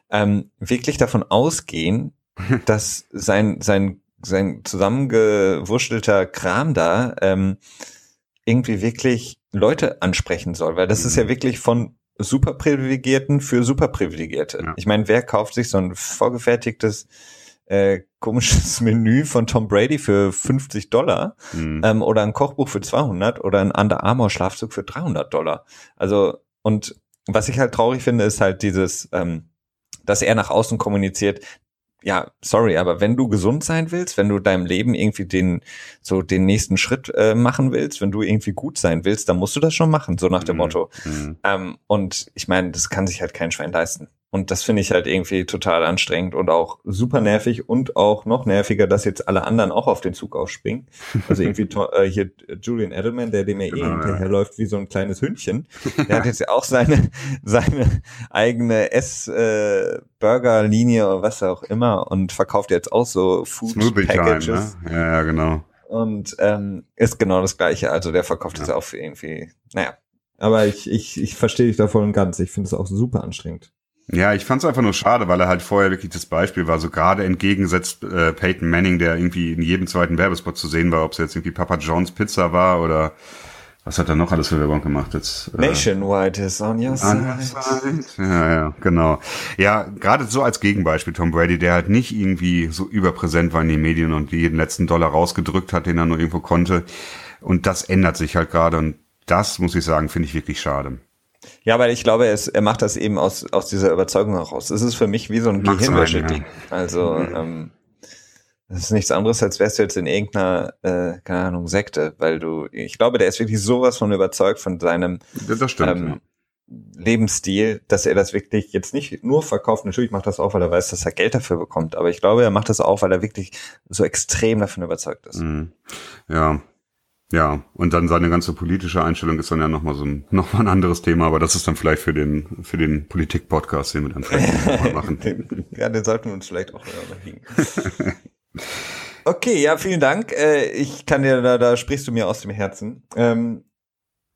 ähm, wirklich davon ausgehen, *laughs* dass sein, sein, sein zusammengewurschtelter Kram da ähm, irgendwie wirklich Leute ansprechen soll, weil das mm. ist ja mhm. wirklich von Superprivilegierten für Superprivilegierte. Ja. Ich meine, wer kauft sich so ein vorgefertigtes äh, komisches *laughs* Menü von Tom Brady für 50 Dollar mhm. ähm, oder ein Kochbuch für 200 oder ein Under Armour Schlafzug für 300 Dollar. Also und was ich halt traurig finde, ist halt dieses, ähm, dass er nach außen kommuniziert, ja, sorry, aber wenn du gesund sein willst, wenn du deinem Leben irgendwie den so den nächsten Schritt äh, machen willst, wenn du irgendwie gut sein willst, dann musst du das schon machen, so nach dem mhm. Motto. Mhm. Ähm, und ich meine, das kann sich halt kein Schwein leisten. Und das finde ich halt irgendwie total anstrengend und auch super nervig und auch noch nerviger, dass jetzt alle anderen auch auf den Zug aufspringen. Also irgendwie äh, hier Julian Edelman, der dem ja eh genau, hinterherläuft wie so ein kleines Hündchen, der hat jetzt ja auch seine *laughs* seine eigene Ess-Burger-Linie äh, oder was auch immer und verkauft jetzt auch so Food Smoothie Packages. Time, ne? Ja, ja, genau. Und ähm, ist genau das gleiche. Also der verkauft ja. jetzt auch irgendwie, naja. Aber ich, ich, ich verstehe dich da voll und ganz. Ich finde es auch super anstrengend. Ja, ich fand es einfach nur schade, weil er halt vorher wirklich das Beispiel war, so gerade entgegensetzt äh, Peyton Manning, der irgendwie in jedem zweiten Werbespot zu sehen war, ob es jetzt irgendwie Papa John's Pizza war oder was hat er noch alles für Werbung gemacht jetzt? Äh, Nationwide is on your side. Ja, ja, genau. Ja, gerade so als Gegenbeispiel Tom Brady, der halt nicht irgendwie so überpräsent war in den Medien und jeden letzten Dollar rausgedrückt hat, den er nur irgendwo konnte. Und das ändert sich halt gerade und das, muss ich sagen, finde ich wirklich schade. Ja, weil ich glaube, es, er macht das eben aus, aus dieser Überzeugung heraus. Es ist für mich wie so ein Gehirnwäsche-Ding. Ja. Also, mhm. ähm, das ist nichts anderes, als wärst du jetzt in irgendeiner, äh, keine Ahnung, Sekte, weil du, ich glaube, der ist wirklich sowas von überzeugt von seinem das stimmt, ähm, ja. Lebensstil, dass er das wirklich jetzt nicht nur verkauft. Natürlich macht das auch, weil er weiß, dass er Geld dafür bekommt. Aber ich glaube, er macht das auch, weil er wirklich so extrem davon überzeugt ist. Mhm. Ja, ja, und dann seine ganze politische Einstellung ist dann ja nochmal so ein, *laughs* noch mal ein anderes Thema, aber das ist dann vielleicht für den, für den Politik-Podcast, den wir dann vielleicht *laughs* nochmal machen. ja, den sollten wir uns vielleicht auch überlegen. *laughs* okay, ja, vielen Dank. Äh, ich kann dir, da, da sprichst du mir aus dem Herzen. Ähm,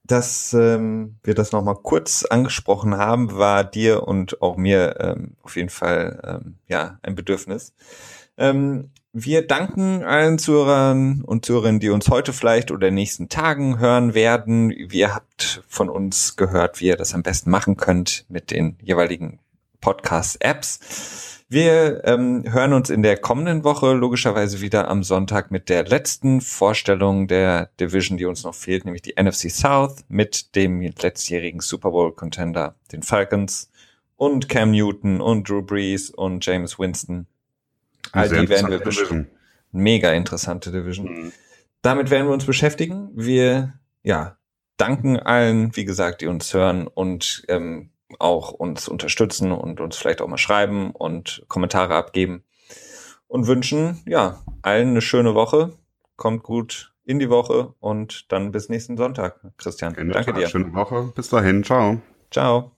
dass ähm, wir das nochmal kurz angesprochen haben, war dir und auch mir ähm, auf jeden Fall ja ein Bedürfnis. Ähm, wir danken allen Zuhörern und Zuhörerinnen, die uns heute vielleicht oder in den nächsten Tagen hören werden. Ihr habt von uns gehört, wie ihr das am besten machen könnt mit den jeweiligen Podcast-Apps. Wir ähm, hören uns in der kommenden Woche logischerweise wieder am Sonntag mit der letzten Vorstellung der Division, die uns noch fehlt, nämlich die NFC South mit dem letztjährigen Super Bowl-Contender, den Falcons und Cam Newton und Drew Brees und James Winston All die werden wir bestimmt. Mega interessante Division. Mhm. Damit werden wir uns beschäftigen. Wir, ja, danken allen, wie gesagt, die uns hören und ähm, auch uns unterstützen und uns vielleicht auch mal schreiben und Kommentare abgeben und wünschen, ja, allen eine schöne Woche. Kommt gut in die Woche und dann bis nächsten Sonntag, Christian. Danke dir. Schöne Woche. Bis dahin. Ciao. Ciao.